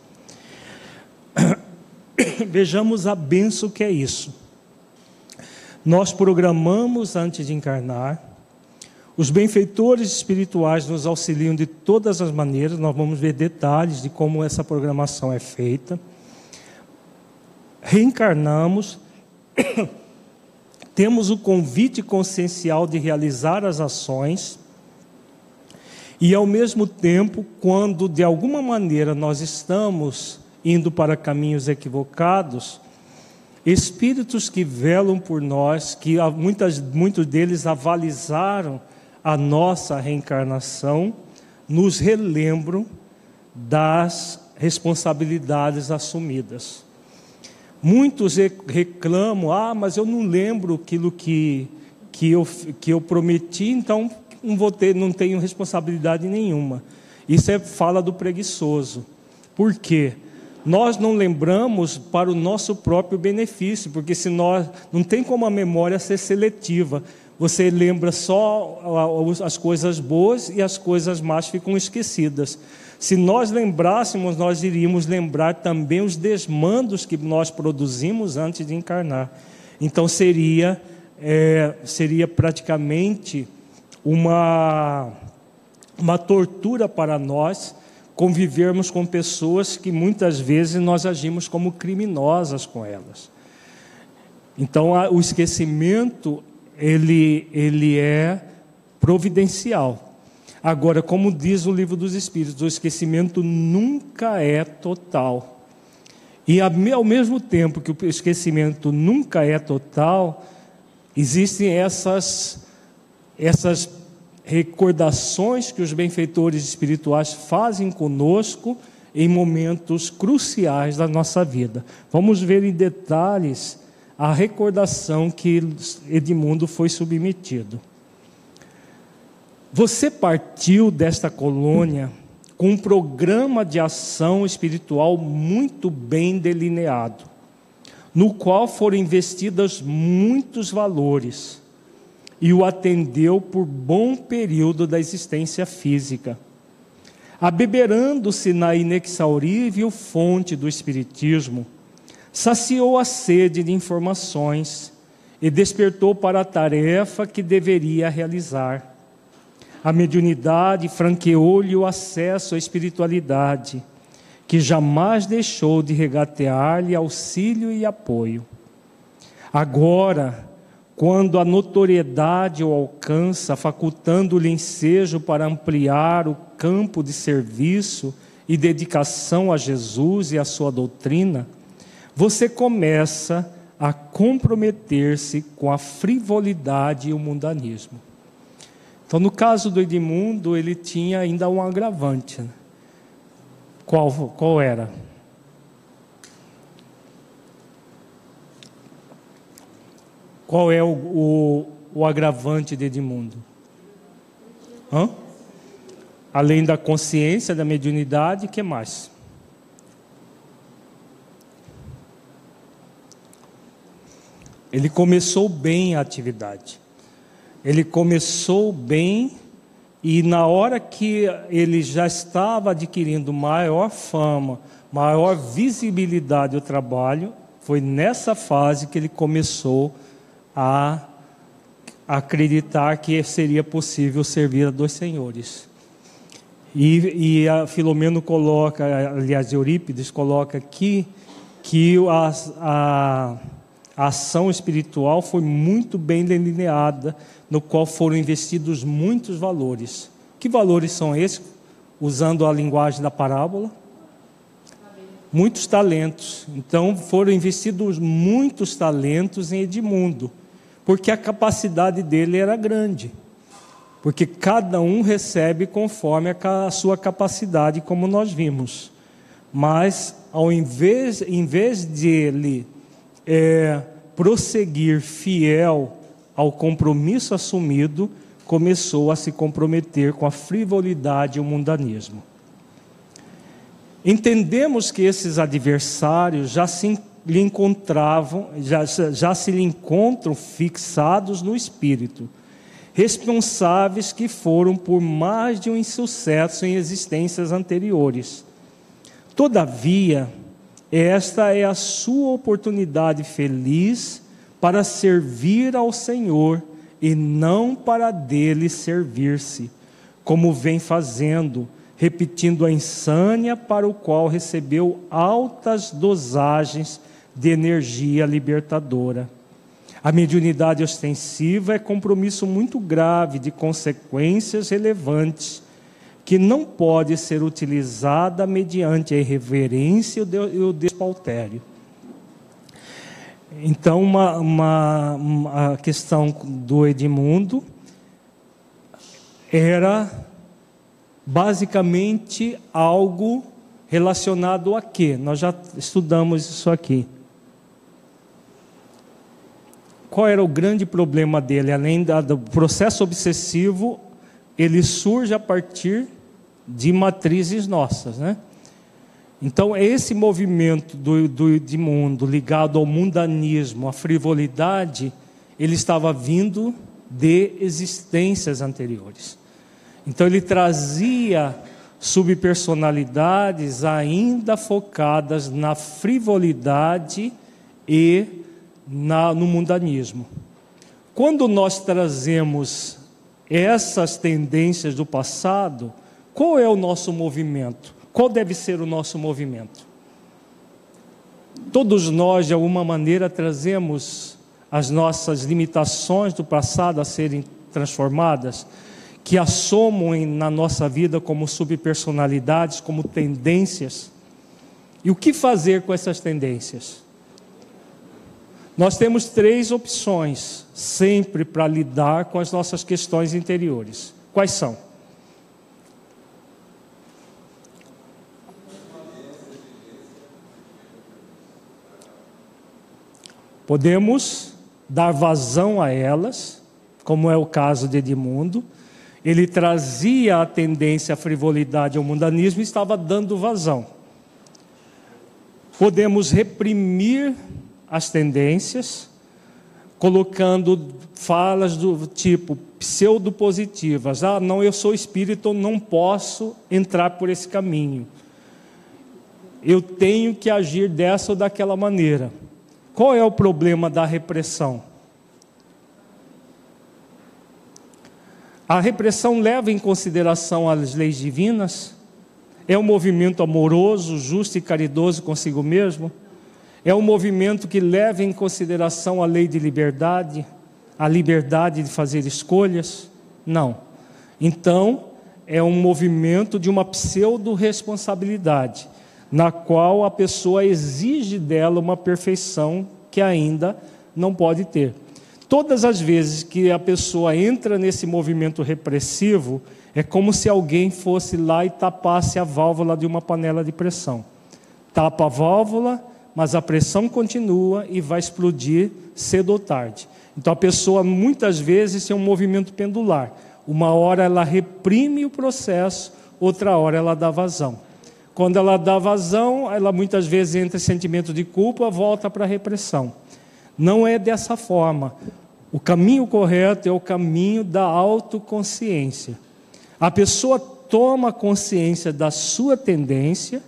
Vejamos a benção que é isso. Nós programamos antes de encarnar, os benfeitores espirituais nos auxiliam de todas as maneiras, nós vamos ver detalhes de como essa programação é feita. Reencarnamos, temos o convite consciencial de realizar as ações, e ao mesmo tempo, quando de alguma maneira nós estamos indo para caminhos equivocados, espíritos que velam por nós, que muitas, muitos deles avalizaram a nossa reencarnação, nos relembram das responsabilidades assumidas. Muitos reclamam: ah, mas eu não lembro aquilo que, que, eu, que eu prometi, então não, vou ter, não tenho responsabilidade nenhuma. Isso é fala do preguiçoso. Por quê? Nós não lembramos para o nosso próprio benefício, porque se nós não tem como a memória ser seletiva você lembra só as coisas boas e as coisas más ficam esquecidas. Se nós lembrássemos, nós iríamos lembrar também os desmandos que nós produzimos antes de encarnar. Então seria, é, seria praticamente uma, uma tortura para nós convivermos com pessoas que muitas vezes nós agimos como criminosas com elas. Então, o esquecimento ele, ele é providencial. Agora, como diz o livro dos Espíritos, o esquecimento nunca é total. E ao mesmo tempo que o esquecimento nunca é total, existem essas, essas recordações que os benfeitores espirituais fazem conosco em momentos cruciais da nossa vida. Vamos ver em detalhes a recordação que Edmundo foi submetido. Você partiu desta colônia com um programa de ação espiritual muito bem delineado, no qual foram investidos muitos valores e o atendeu por bom período da existência física. Abeberando-se na inexaurível fonte do Espiritismo, saciou a sede de informações e despertou para a tarefa que deveria realizar. A mediunidade franqueou-lhe o acesso à espiritualidade, que jamais deixou de regatear-lhe auxílio e apoio. Agora, quando a notoriedade o alcança, facultando-lhe ensejo para ampliar o campo de serviço e dedicação a Jesus e a sua doutrina, você começa a comprometer-se com a frivolidade e o mundanismo. Então, no caso do Edmundo, ele tinha ainda um agravante. Né? Qual, qual era? Qual é o, o, o agravante de Edmundo? Hã? Além da consciência, da mediunidade, o que mais? Ele começou bem a atividade. Ele começou bem e na hora que ele já estava adquirindo maior fama, maior visibilidade do trabalho, foi nessa fase que ele começou a acreditar que seria possível servir a dois senhores. E, e a Filomeno coloca, aliás, Eurípides coloca aqui que a, a a ação espiritual foi muito bem delineada, no qual foram investidos muitos valores. Que valores são esses? Usando a linguagem da parábola? Muitos talentos. Então foram investidos muitos talentos em Edmundo, porque a capacidade dele era grande. Porque cada um recebe conforme a sua capacidade, como nós vimos. Mas, ao invés, em vez de ele é, prosseguir fiel ao compromisso assumido, começou a se comprometer com a frivolidade e o mundanismo. Entendemos que esses adversários já se lhe encontravam, já, já se lhe encontram fixados no espírito, responsáveis que foram por mais de um insucesso em existências anteriores. Todavia, esta é a sua oportunidade feliz para servir ao Senhor e não para dele servir-se, como vem fazendo, repetindo a insânia para o qual recebeu altas dosagens de energia libertadora. A mediunidade ostensiva é compromisso muito grave de consequências relevantes que não pode ser utilizada mediante a irreverência e o despautério. Então, uma, uma, uma questão do Edmundo era basicamente algo relacionado a quê? Nós já estudamos isso aqui. Qual era o grande problema dele? Além do processo obsessivo, ele surge a partir de matrizes nossas, né? Então, esse movimento do, do, de mundo ligado ao mundanismo, à frivolidade, ele estava vindo de existências anteriores. Então, ele trazia subpersonalidades ainda focadas na frivolidade e na, no mundanismo. Quando nós trazemos essas tendências do passado, qual é o nosso movimento? Qual deve ser o nosso movimento? Todos nós, de alguma maneira, trazemos as nossas limitações do passado a serem transformadas, que assomam na nossa vida como subpersonalidades, como tendências. E o que fazer com essas tendências? Nós temos três opções sempre para lidar com as nossas questões interiores. Quais são? Podemos dar vazão a elas, como é o caso de Edmundo. Ele trazia a tendência à frivolidade ao mundanismo e estava dando vazão. Podemos reprimir as tendências, colocando falas do tipo pseudo-positivas. Ah, não, eu sou espírito, não posso entrar por esse caminho. Eu tenho que agir dessa ou daquela maneira. Qual é o problema da repressão? A repressão leva em consideração as leis divinas? É um movimento amoroso, justo e caridoso consigo mesmo? É um movimento que leva em consideração a lei de liberdade, a liberdade de fazer escolhas? Não. Então, é um movimento de uma pseudo-responsabilidade, na qual a pessoa exige dela uma perfeição que ainda não pode ter. Todas as vezes que a pessoa entra nesse movimento repressivo, é como se alguém fosse lá e tapasse a válvula de uma panela de pressão. Tapa a válvula, mas a pressão continua e vai explodir cedo ou tarde. Então a pessoa muitas vezes tem um movimento pendular. Uma hora ela reprime o processo, outra hora ela dá vazão. Quando ela dá vazão, ela muitas vezes entra em sentimento de culpa, volta para a repressão. Não é dessa forma. O caminho correto é o caminho da autoconsciência. A pessoa toma consciência da sua tendência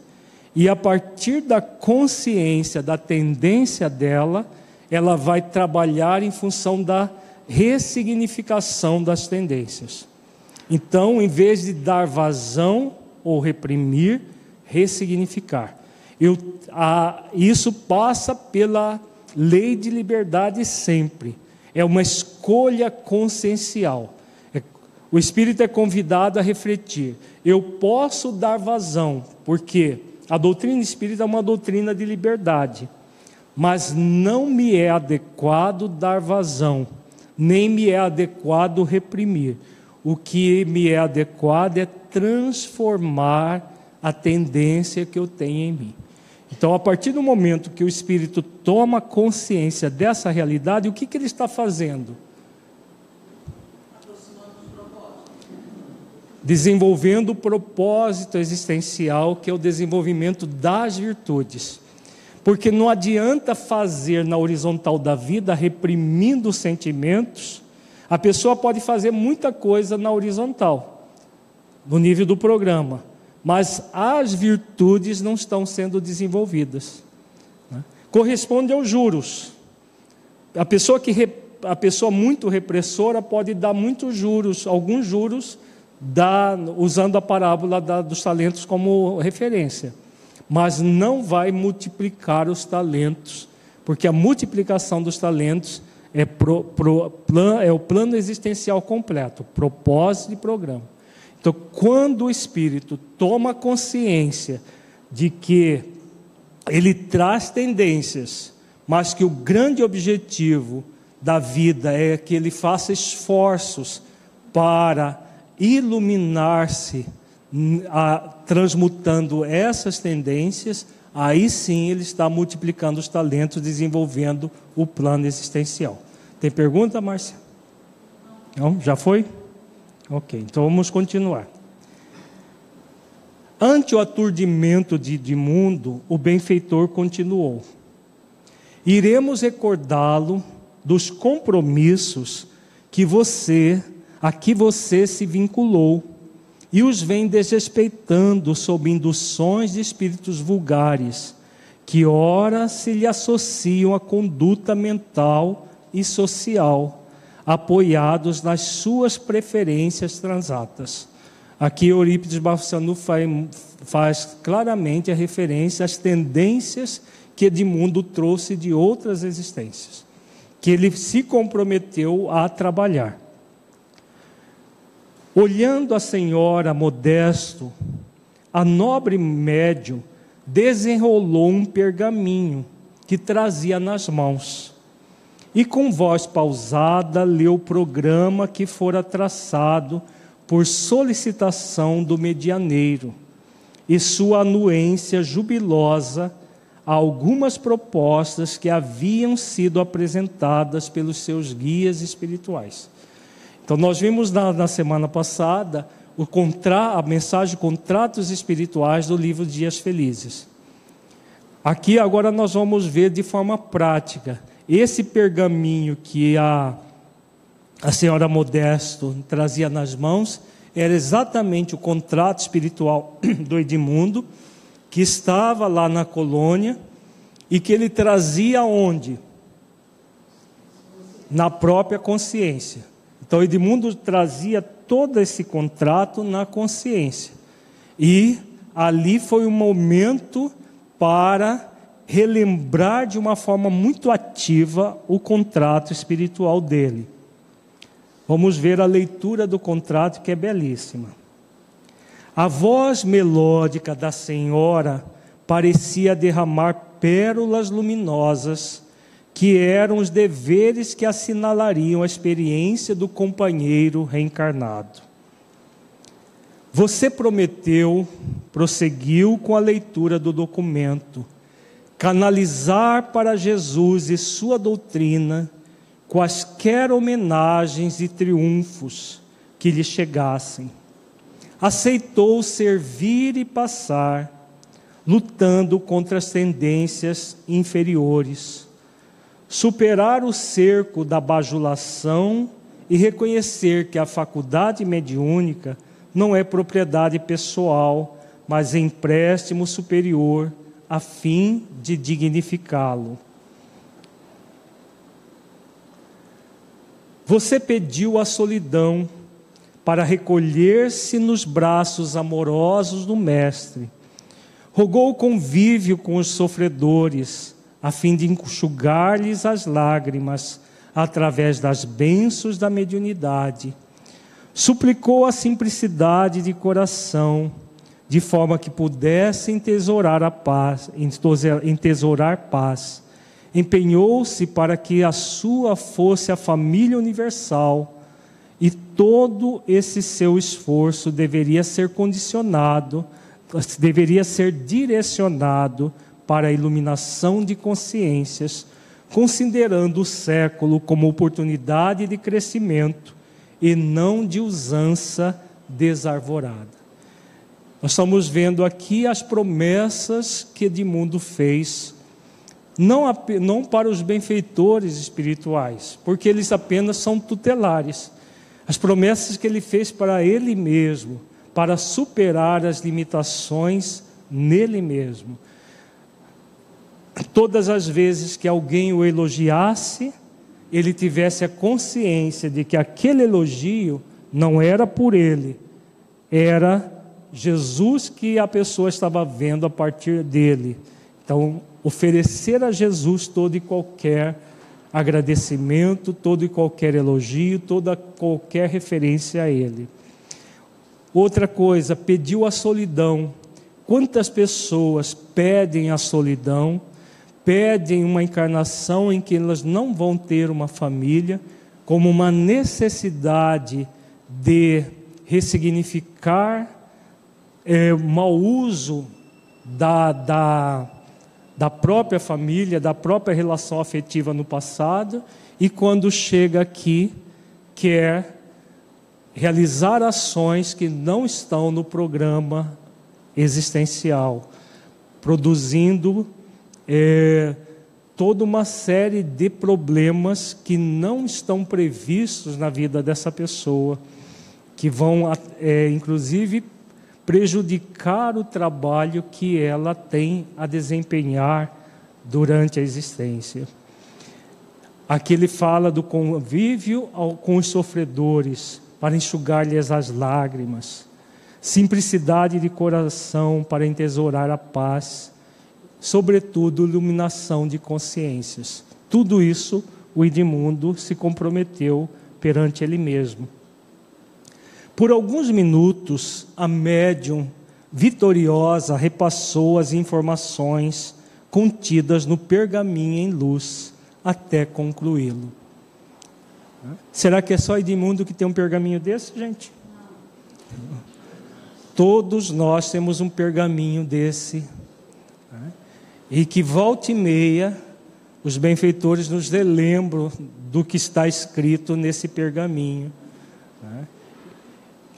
e a partir da consciência da tendência dela, ela vai trabalhar em função da ressignificação das tendências. Então, em vez de dar vazão ou reprimir, ressignificar. Eu, a, isso passa pela lei de liberdade sempre. É uma escolha consciencial. É, o espírito é convidado a refletir. Eu posso dar vazão, porque a doutrina espírita é uma doutrina de liberdade, mas não me é adequado dar vazão, nem me é adequado reprimir. O que me é adequado é transformar a tendência que eu tenho em mim. Então, a partir do momento que o espírito toma consciência dessa realidade, o que, que ele está fazendo? Desenvolvendo o propósito existencial, que é o desenvolvimento das virtudes. Porque não adianta fazer na horizontal da vida reprimindo os sentimentos, a pessoa pode fazer muita coisa na horizontal, no nível do programa mas as virtudes não estão sendo desenvolvidas. Né? Corresponde aos juros. A pessoa que a pessoa muito repressora pode dar muitos juros, alguns juros, dá, usando a parábola da, dos talentos como referência, mas não vai multiplicar os talentos, porque a multiplicação dos talentos é, pro, pro, plan, é o plano existencial completo, propósito e programa. Então, quando o espírito toma consciência de que ele traz tendências, mas que o grande objetivo da vida é que ele faça esforços para iluminar-se, transmutando essas tendências, aí sim ele está multiplicando os talentos, desenvolvendo o plano existencial. Tem pergunta, Márcia? Não? Já foi? Ok, então vamos continuar. Ante o aturdimento de, mundo, o benfeitor continuou. Iremos recordá-lo dos compromissos que você, a que você se vinculou, e os vem desrespeitando sob induções de espíritos vulgares, que ora se lhe associam à conduta mental e social apoiados nas suas preferências transatas. Aqui Eurípides Barçanu faz, faz claramente a referência às tendências que Edmundo trouxe de outras existências, que ele se comprometeu a trabalhar. Olhando a senhora Modesto, a nobre médium desenrolou um pergaminho que trazia nas mãos e com voz pausada leu o programa que fora traçado por solicitação do medianeiro e sua anuência jubilosa a algumas propostas que haviam sido apresentadas pelos seus guias espirituais. Então, nós vimos na, na semana passada o contra, a mensagem Contratos Espirituais do livro Dias Felizes. Aqui agora nós vamos ver de forma prática esse pergaminho que a, a senhora Modesto trazia nas mãos era exatamente o contrato espiritual do Edmundo, que estava lá na colônia e que ele trazia onde? Na própria consciência. Então Edmundo trazia todo esse contrato na consciência. E ali foi um momento para relembrar de uma forma muito ativa o contrato espiritual dele. Vamos ver a leitura do contrato que é belíssima. A voz melódica da senhora parecia derramar pérolas luminosas, que eram os deveres que assinalariam a experiência do companheiro reencarnado. Você prometeu, prosseguiu com a leitura do documento, canalizar para Jesus e sua doutrina quaisquer homenagens e triunfos que lhe chegassem. Aceitou servir e passar, lutando contra as tendências inferiores, superar o cerco da bajulação e reconhecer que a faculdade mediúnica não é propriedade pessoal, mas empréstimo superior, a fim de dignificá-lo. Você pediu a solidão para recolher-se nos braços amorosos do Mestre. Rogou o convívio com os sofredores, a fim de enxugar-lhes as lágrimas através das bênçãos da mediunidade. Suplicou a simplicidade de coração, de forma que pudesse entesourar a paz, entesourar paz empenhou-se para que a sua fosse a família universal, e todo esse seu esforço deveria ser condicionado, deveria ser direcionado para a iluminação de consciências, considerando o século como oportunidade de crescimento e não de usança desarvorada. Nós estamos vendo aqui as promessas que Edmundo fez não, não para os benfeitores espirituais, porque eles apenas são tutelares. As promessas que ele fez para ele mesmo, para superar as limitações nele mesmo. Todas as vezes que alguém o elogiasse, ele tivesse a consciência de que aquele elogio não era por ele, era Jesus que a pessoa estava vendo a partir dele. Então, oferecer a Jesus todo e qualquer agradecimento, todo e qualquer elogio, toda qualquer referência a Ele. Outra coisa, pediu a solidão. Quantas pessoas pedem a solidão, pedem uma encarnação em que elas não vão ter uma família, como uma necessidade de ressignificar é, mau uso da, da da própria família, da própria relação afetiva no passado, e quando chega aqui, quer realizar ações que não estão no programa existencial, produzindo é, toda uma série de problemas que não estão previstos na vida dessa pessoa, que vão, é, inclusive, prejudicar o trabalho que ela tem a desempenhar durante a existência. Aqui ele fala do convívio com os sofredores, para enxugar-lhes as lágrimas, simplicidade de coração para entesourar a paz, sobretudo iluminação de consciências. Tudo isso o Edmundo se comprometeu perante ele mesmo. Por alguns minutos, a médium vitoriosa repassou as informações contidas no pergaminho em luz até concluí-lo. Será que é só Edmundo que tem um pergaminho desse, gente? Todos nós temos um pergaminho desse. E que volta e meia os benfeitores nos relembram do que está escrito nesse pergaminho.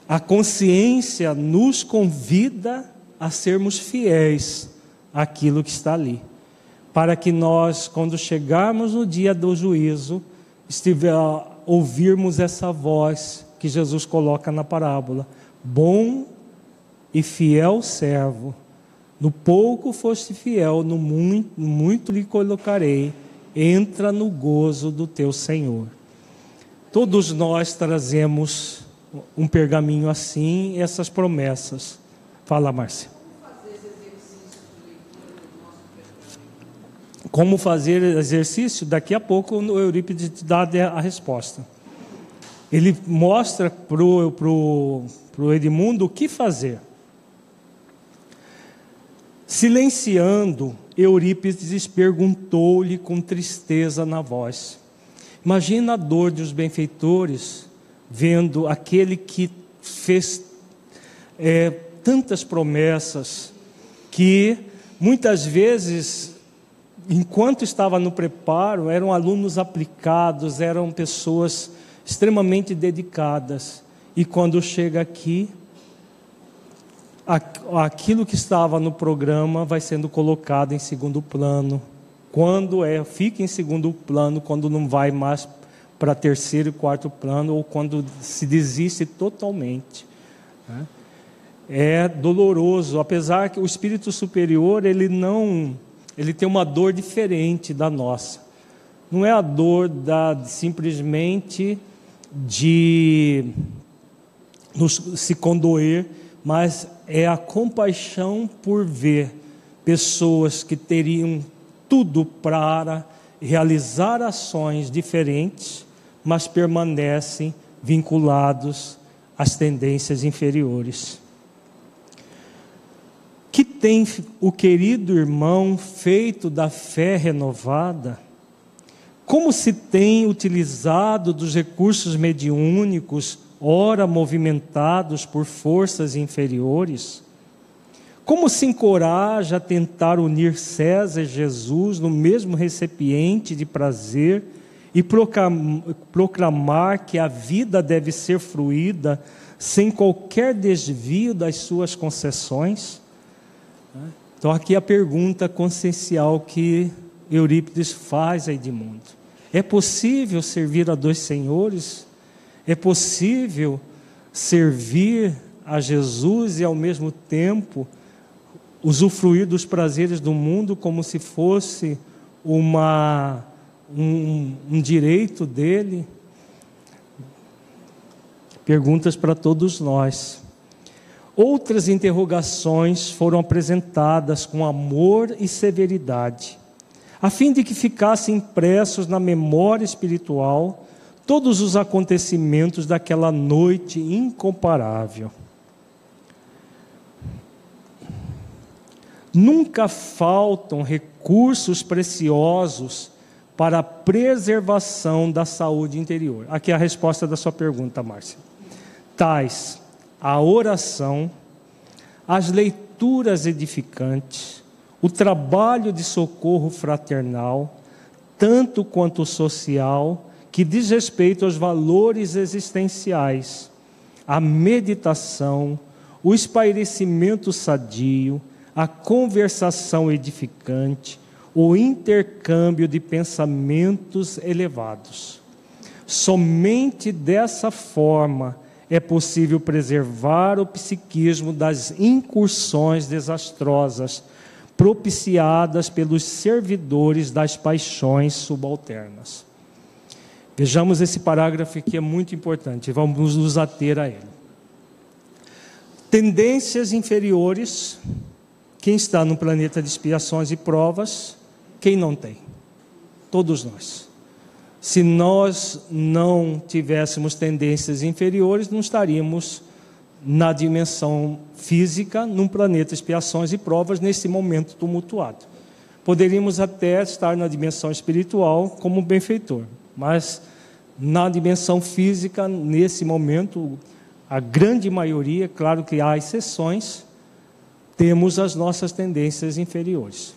A consciência nos convida a sermos fiéis àquilo que está ali, para que nós, quando chegarmos no dia do juízo, estiver, ouvirmos essa voz que Jesus coloca na parábola: Bom e fiel servo, no pouco foste fiel, no muito, muito lhe colocarei, entra no gozo do teu Senhor. Todos nós trazemos um pergaminho assim, essas promessas. Fala, Márcia. Como fazer exercício? Daqui a pouco o Eurípides te dá a resposta. ele mostra para o pro, pro Edmundo o que fazer. Silenciando, Eurípides perguntou-lhe com tristeza na voz: Imagina a dor dos benfeitores vendo aquele que fez é, tantas promessas, que muitas vezes, enquanto estava no preparo, eram alunos aplicados, eram pessoas extremamente dedicadas, e quando chega aqui, aquilo que estava no programa vai sendo colocado em segundo plano. Quando é, fica em segundo plano, quando não vai mais para terceiro e quarto plano, ou quando se desiste totalmente. Né? É doloroso, apesar que o espírito superior ele não, ele tem uma dor diferente da nossa. Não é a dor da simplesmente de nos, se condoer, mas é a compaixão por ver pessoas que teriam tudo para realizar ações diferentes, mas permanecem vinculados às tendências inferiores. Que tem o querido irmão feito da fé renovada? Como se tem utilizado dos recursos mediúnicos ora movimentados por forças inferiores? Como se encoraja a tentar unir César e Jesus no mesmo recipiente de prazer e proclamar que a vida deve ser fruída sem qualquer desvio das suas concessões? Então, aqui a pergunta consciencial que Eurípides faz a Edmundo: é possível servir a dois senhores? É possível servir a Jesus e ao mesmo tempo usufruir dos prazeres do mundo como se fosse uma, um, um direito dele? Perguntas para todos nós. Outras interrogações foram apresentadas com amor e severidade, a fim de que ficassem impressos na memória espiritual todos os acontecimentos daquela noite incomparável. Nunca faltam recursos preciosos para a preservação da saúde interior. Aqui é a resposta da sua pergunta, Márcia. Tais a oração, as leituras edificantes, o trabalho de socorro fraternal, tanto quanto social, que diz respeito aos valores existenciais, a meditação, o espairecimento sadio, a conversação edificante, o intercâmbio de pensamentos elevados. Somente dessa forma é possível preservar o psiquismo das incursões desastrosas propiciadas pelos servidores das paixões subalternas. Vejamos esse parágrafo que é muito importante, vamos nos ater a ele. Tendências inferiores, quem está no planeta de expiações e provas, quem não tem? Todos nós. Se nós não tivéssemos tendências inferiores, não estaríamos na dimensão física, num planeta de expiações e provas, nesse momento tumultuado. Poderíamos até estar na dimensão espiritual como benfeitor, mas na dimensão física, nesse momento, a grande maioria, claro que há exceções, temos as nossas tendências inferiores.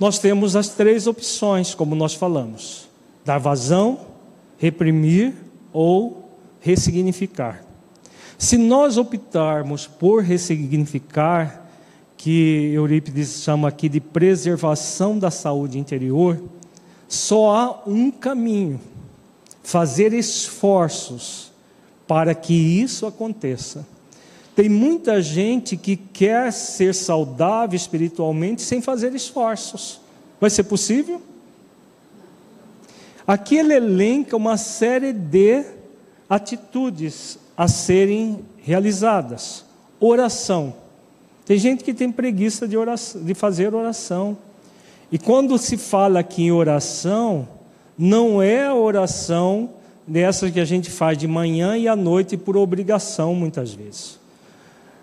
Nós temos as três opções, como nós falamos: dar vazão, reprimir ou ressignificar. Se nós optarmos por ressignificar, que Eurípides chama aqui de preservação da saúde interior, só há um caminho: fazer esforços para que isso aconteça. Tem muita gente que quer ser saudável espiritualmente sem fazer esforços. Vai ser possível? Aqui ele elenca uma série de atitudes a serem realizadas. Oração. Tem gente que tem preguiça de, oração, de fazer oração. E quando se fala aqui em oração, não é a oração dessas que a gente faz de manhã e à noite por obrigação, muitas vezes.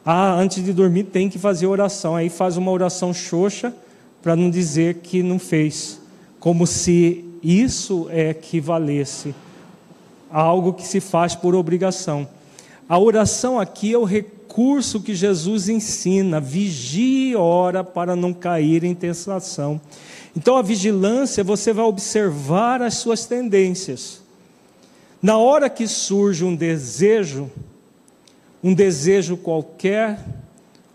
Ah, antes de dormir tem que fazer oração. Aí faz uma oração xoxa para não dizer que não fez. Como se isso é equivalesse a algo que se faz por obrigação. A oração aqui é o recurso que Jesus ensina: vigie e ora para não cair em tentação. Então, a vigilância, você vai observar as suas tendências. Na hora que surge um desejo, um desejo qualquer,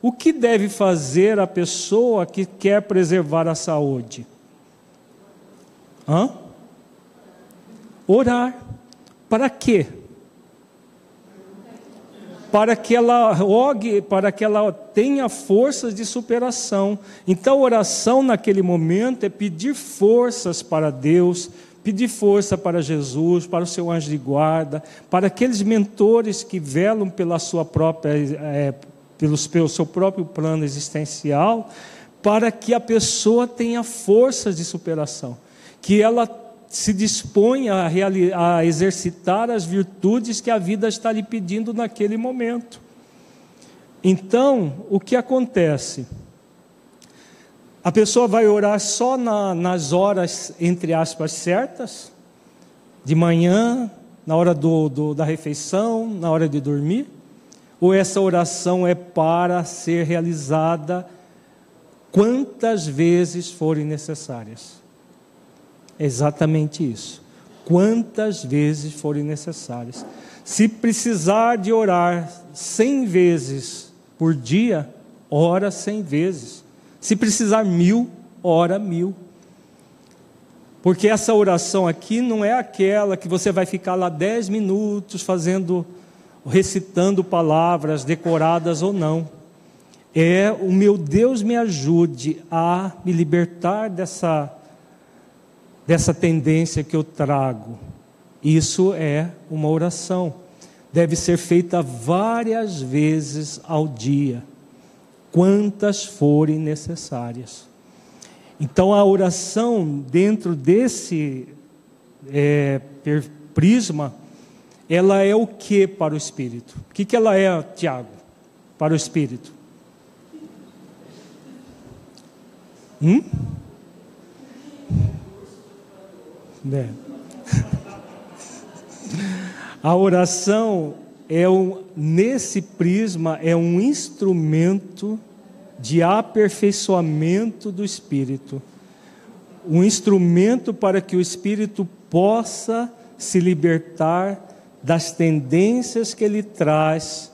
o que deve fazer a pessoa que quer preservar a saúde? Hã? Orar. Para quê? Para que ela rogue, para que ela tenha forças de superação. Então, oração naquele momento é pedir forças para Deus, pedir força para Jesus, para o seu anjo de guarda, para aqueles mentores que velam pela sua própria, é, pelo, pelo seu próprio plano existencial, para que a pessoa tenha forças de superação, que ela se dispõe a, a exercitar as virtudes que a vida está lhe pedindo naquele momento. Então, o que acontece? A pessoa vai orar só na, nas horas, entre aspas, certas, de manhã, na hora do, do, da refeição, na hora de dormir? Ou essa oração é para ser realizada quantas vezes forem necessárias? Exatamente isso. Quantas vezes forem necessárias. Se precisar de orar cem vezes por dia, ora cem vezes. Se precisar mil, ora mil. Porque essa oração aqui não é aquela que você vai ficar lá dez minutos fazendo, recitando palavras decoradas ou não. É o meu Deus me ajude a me libertar dessa dessa tendência que eu trago. Isso é uma oração. Deve ser feita várias vezes ao dia, quantas forem necessárias. Então, a oração, dentro desse é, prisma, ela é o que para o espírito? O que, que ela é, Tiago, para o espírito? Hum? Né? A oração é um, nesse prisma é um instrumento de aperfeiçoamento do espírito. Um instrumento para que o espírito possa se libertar das tendências que ele traz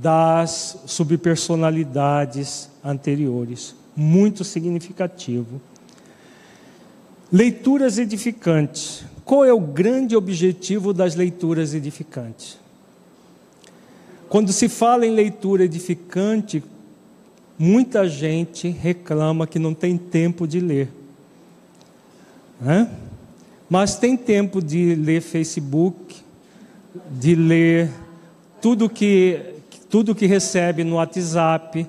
das subpersonalidades anteriores. Muito significativo. Leituras edificantes. Qual é o grande objetivo das leituras edificantes? Quando se fala em leitura edificante, muita gente reclama que não tem tempo de ler. Mas tem tempo de ler Facebook, de ler tudo que, tudo que recebe no WhatsApp,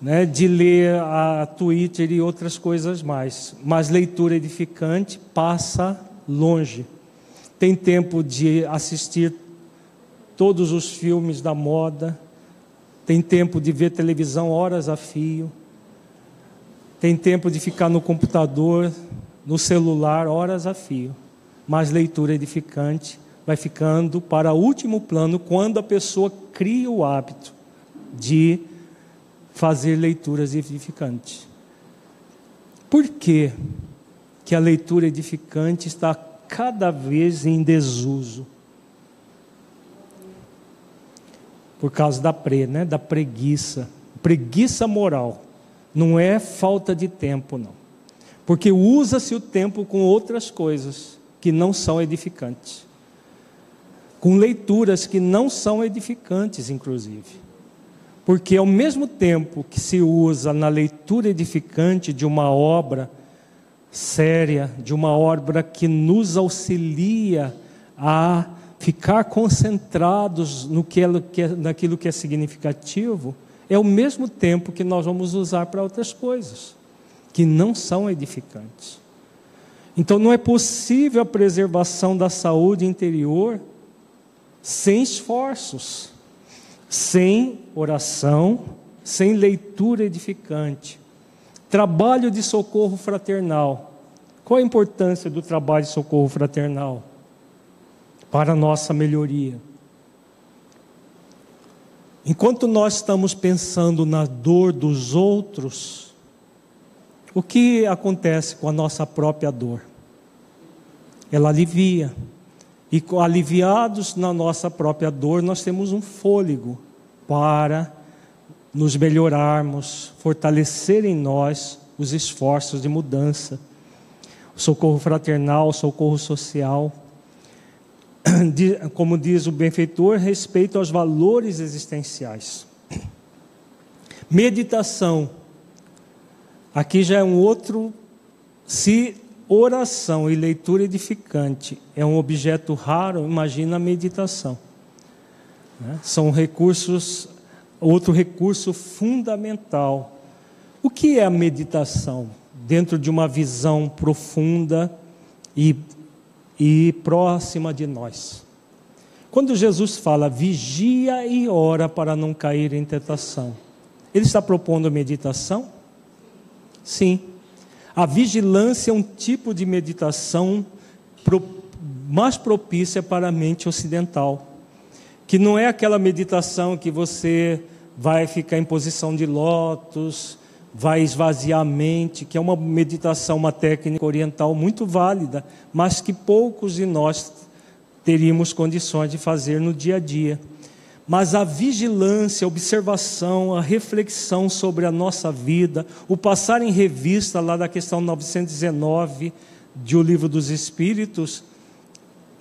né, de ler a Twitter e outras coisas mais. Mas leitura edificante passa longe. Tem tempo de assistir todos os filmes da moda, tem tempo de ver televisão horas a fio, tem tempo de ficar no computador, no celular horas a fio. Mas leitura edificante vai ficando para último plano quando a pessoa cria o hábito de fazer leituras edificantes. Por que, que a leitura edificante está cada vez em desuso? Por causa da pre, né? da preguiça. Preguiça moral. Não é falta de tempo, não. Porque usa-se o tempo com outras coisas que não são edificantes. Com leituras que não são edificantes, inclusive. Porque ao mesmo tempo que se usa na leitura edificante de uma obra séria, de uma obra que nos auxilia a ficar concentrados no que é, naquilo que é significativo, é o mesmo tempo que nós vamos usar para outras coisas que não são edificantes. Então não é possível a preservação da saúde interior sem esforços, sem oração, sem leitura edificante. Trabalho de socorro fraternal. Qual a importância do trabalho de socorro fraternal para a nossa melhoria? Enquanto nós estamos pensando na dor dos outros, o que acontece com a nossa própria dor? Ela alivia. E aliviados na nossa própria dor, nós temos um fôlego para nos melhorarmos, fortalecer em nós os esforços de mudança. O socorro fraternal, o socorro social como diz o benfeitor, respeito aos valores existenciais. Meditação. Aqui já é um outro. Se oração e leitura edificante é um objeto raro, imagina a meditação. Né? São recursos, outro recurso fundamental. O que é a meditação? Dentro de uma visão profunda e e próxima de nós. Quando Jesus fala vigia e ora para não cair em tentação, ele está propondo meditação? Sim. A vigilância é um tipo de meditação mais propícia para a mente ocidental, que não é aquela meditação que você vai ficar em posição de lótus, vai esvaziar a mente, que é uma meditação, uma técnica oriental muito válida, mas que poucos de nós teríamos condições de fazer no dia a dia. Mas a vigilância, a observação, a reflexão sobre a nossa vida, o passar em revista lá da questão 919 de O Livro dos Espíritos,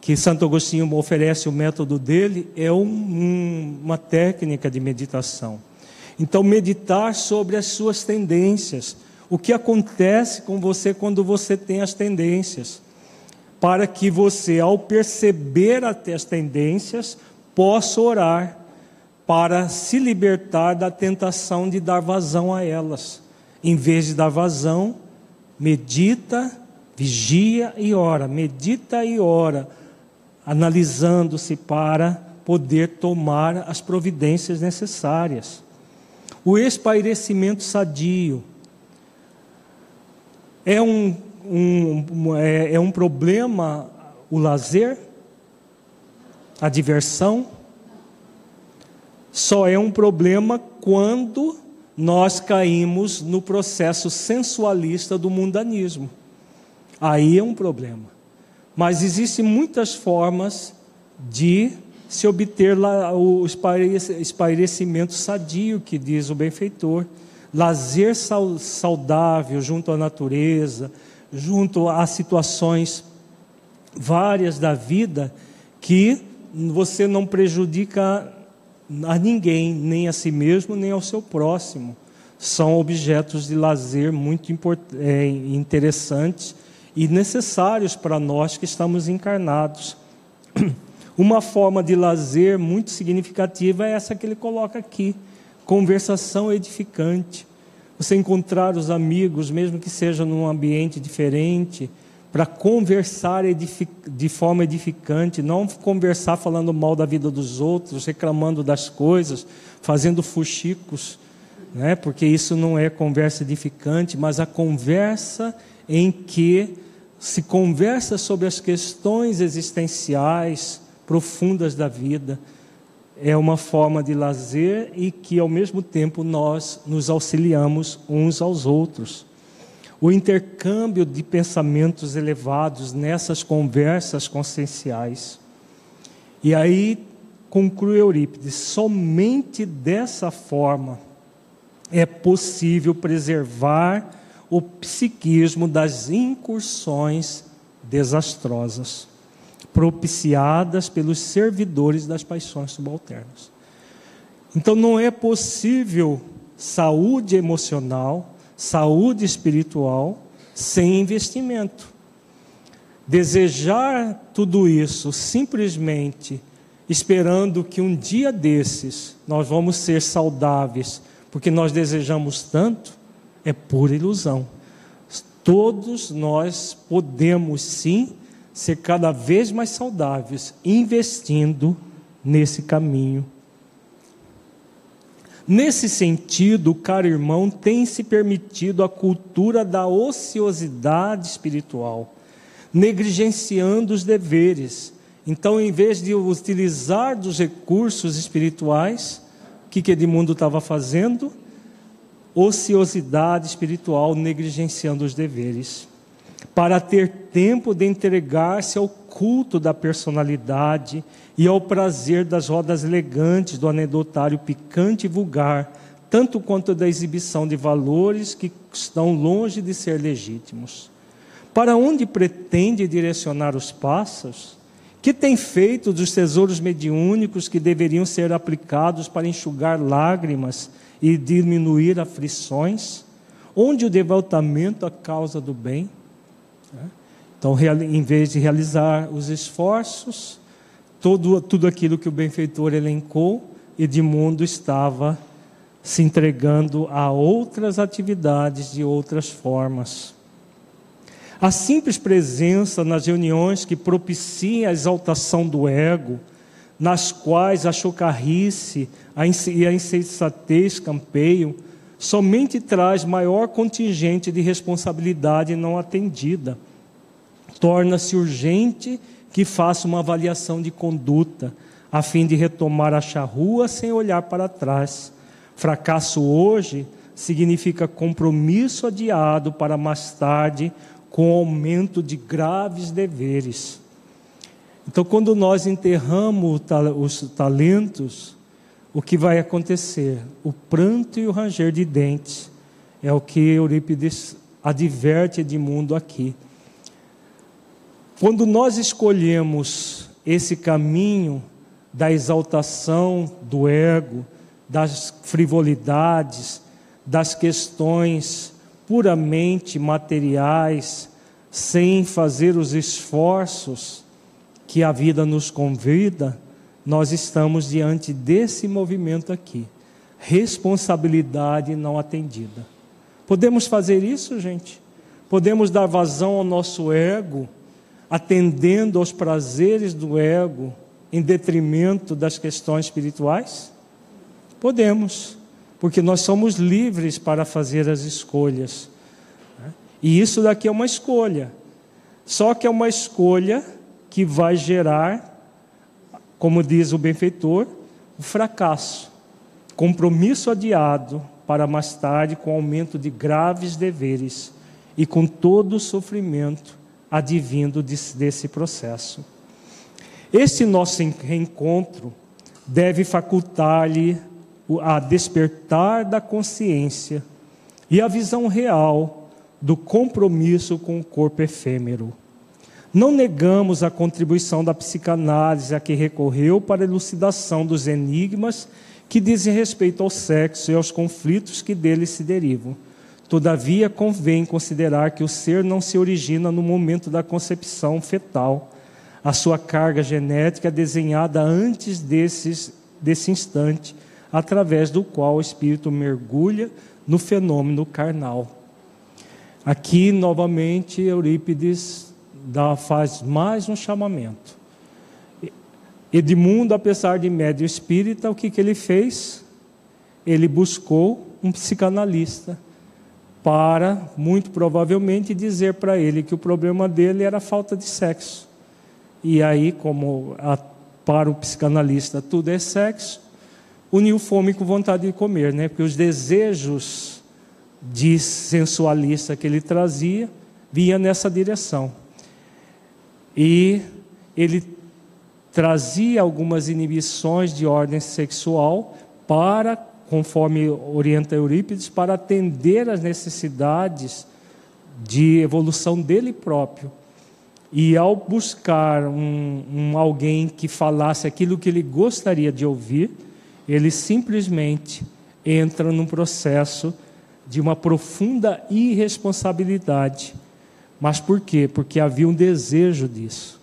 que Santo Agostinho oferece o método dele, é um, um, uma técnica de meditação. Então, meditar sobre as suas tendências. O que acontece com você quando você tem as tendências? Para que você, ao perceber as tendências, possa orar para se libertar da tentação de dar vazão a elas. Em vez de dar vazão, medita, vigia e ora. Medita e ora, analisando-se para poder tomar as providências necessárias o espairecimento sadio. É um, um, é, é um problema o lazer, a diversão? Só é um problema quando nós caímos no processo sensualista do mundanismo. Aí é um problema. Mas existem muitas formas de se obter o espairecimento sadio que diz o benfeitor, lazer saudável junto à natureza, junto a situações várias da vida que você não prejudica a ninguém, nem a si mesmo, nem ao seu próximo. São objetos de lazer muito é, interessantes e necessários para nós que estamos encarnados. Uma forma de lazer muito significativa é essa que ele coloca aqui: conversação edificante. Você encontrar os amigos, mesmo que seja num ambiente diferente, para conversar de forma edificante, não conversar falando mal da vida dos outros, reclamando das coisas, fazendo fuxicos, né? porque isso não é conversa edificante, mas a conversa em que se conversa sobre as questões existenciais, profundas da vida. É uma forma de lazer e que, ao mesmo tempo, nós nos auxiliamos uns aos outros. O intercâmbio de pensamentos elevados nessas conversas conscienciais. E aí conclui Eurípides: somente dessa forma é possível preservar o psiquismo das incursões desastrosas propiciadas pelos servidores das paixões subalternas. Então não é possível saúde emocional, saúde espiritual sem investimento. Desejar tudo isso simplesmente esperando que um dia desses nós vamos ser saudáveis, porque nós desejamos tanto, é pura ilusão. todos nós podemos sim ser cada vez mais saudáveis, investindo nesse caminho. Nesse sentido, caro irmão tem se permitido a cultura da ociosidade espiritual, negligenciando os deveres. Então, em vez de utilizar dos recursos espirituais, o que, que Edmundo estava fazendo? Ociosidade espiritual, negligenciando os deveres para ter tempo de entregar-se ao culto da personalidade e ao prazer das rodas elegantes do anedotário picante e vulgar, tanto quanto da exibição de valores que estão longe de ser legítimos. Para onde pretende direcionar os passos? Que tem feito dos tesouros mediúnicos que deveriam ser aplicados para enxugar lágrimas e diminuir aflições? Onde o devotamento à causa do bem? Então, em vez de realizar os esforços, todo, tudo aquilo que o benfeitor elencou, Edmundo estava se entregando a outras atividades de outras formas. A simples presença nas reuniões que propicia a exaltação do ego, nas quais a chocarrice e a insensatez campeiam, somente traz maior contingente de responsabilidade não atendida. Torna-se urgente que faça uma avaliação de conduta, a fim de retomar a charrua sem olhar para trás. Fracasso hoje significa compromisso adiado para mais tarde, com aumento de graves deveres. Então, quando nós enterramos os talentos, o que vai acontecer? O pranto e o ranger de dentes é o que Eurípides adverte Edmundo aqui. Quando nós escolhemos esse caminho da exaltação do ego, das frivolidades, das questões puramente materiais, sem fazer os esforços que a vida nos convida, nós estamos diante desse movimento aqui. Responsabilidade não atendida. Podemos fazer isso, gente? Podemos dar vazão ao nosso ego, atendendo aos prazeres do ego, em detrimento das questões espirituais? Podemos, porque nós somos livres para fazer as escolhas. Né? E isso daqui é uma escolha. Só que é uma escolha que vai gerar como diz o benfeitor, o fracasso, compromisso adiado para mais tarde com aumento de graves deveres e com todo o sofrimento advindo desse processo. Este nosso reencontro deve facultar-lhe a despertar da consciência e a visão real do compromisso com o corpo efêmero não negamos a contribuição da psicanálise a que recorreu para a elucidação dos enigmas que dizem respeito ao sexo e aos conflitos que dele se derivam. Todavia, convém considerar que o ser não se origina no momento da concepção fetal. A sua carga genética é desenhada antes desses, desse instante, através do qual o espírito mergulha no fenômeno carnal. Aqui, novamente, Eurípides dá, faz mais um chamamento. Edmundo, apesar de médio espírita, o que, que ele fez? Ele buscou um psicanalista para, muito provavelmente, dizer para ele que o problema dele era a falta de sexo. E aí, como a, para o psicanalista tudo é sexo, uniu fome com vontade de comer, né? Porque os desejos de sensualista que ele trazia vinha nessa direção e ele trazia algumas inibições de ordem sexual para, conforme orienta Eurípides, para atender às necessidades de evolução dele próprio. E ao buscar um, um, alguém que falasse aquilo que ele gostaria de ouvir, ele simplesmente entra num processo de uma profunda irresponsabilidade mas por quê? Porque havia um desejo disso.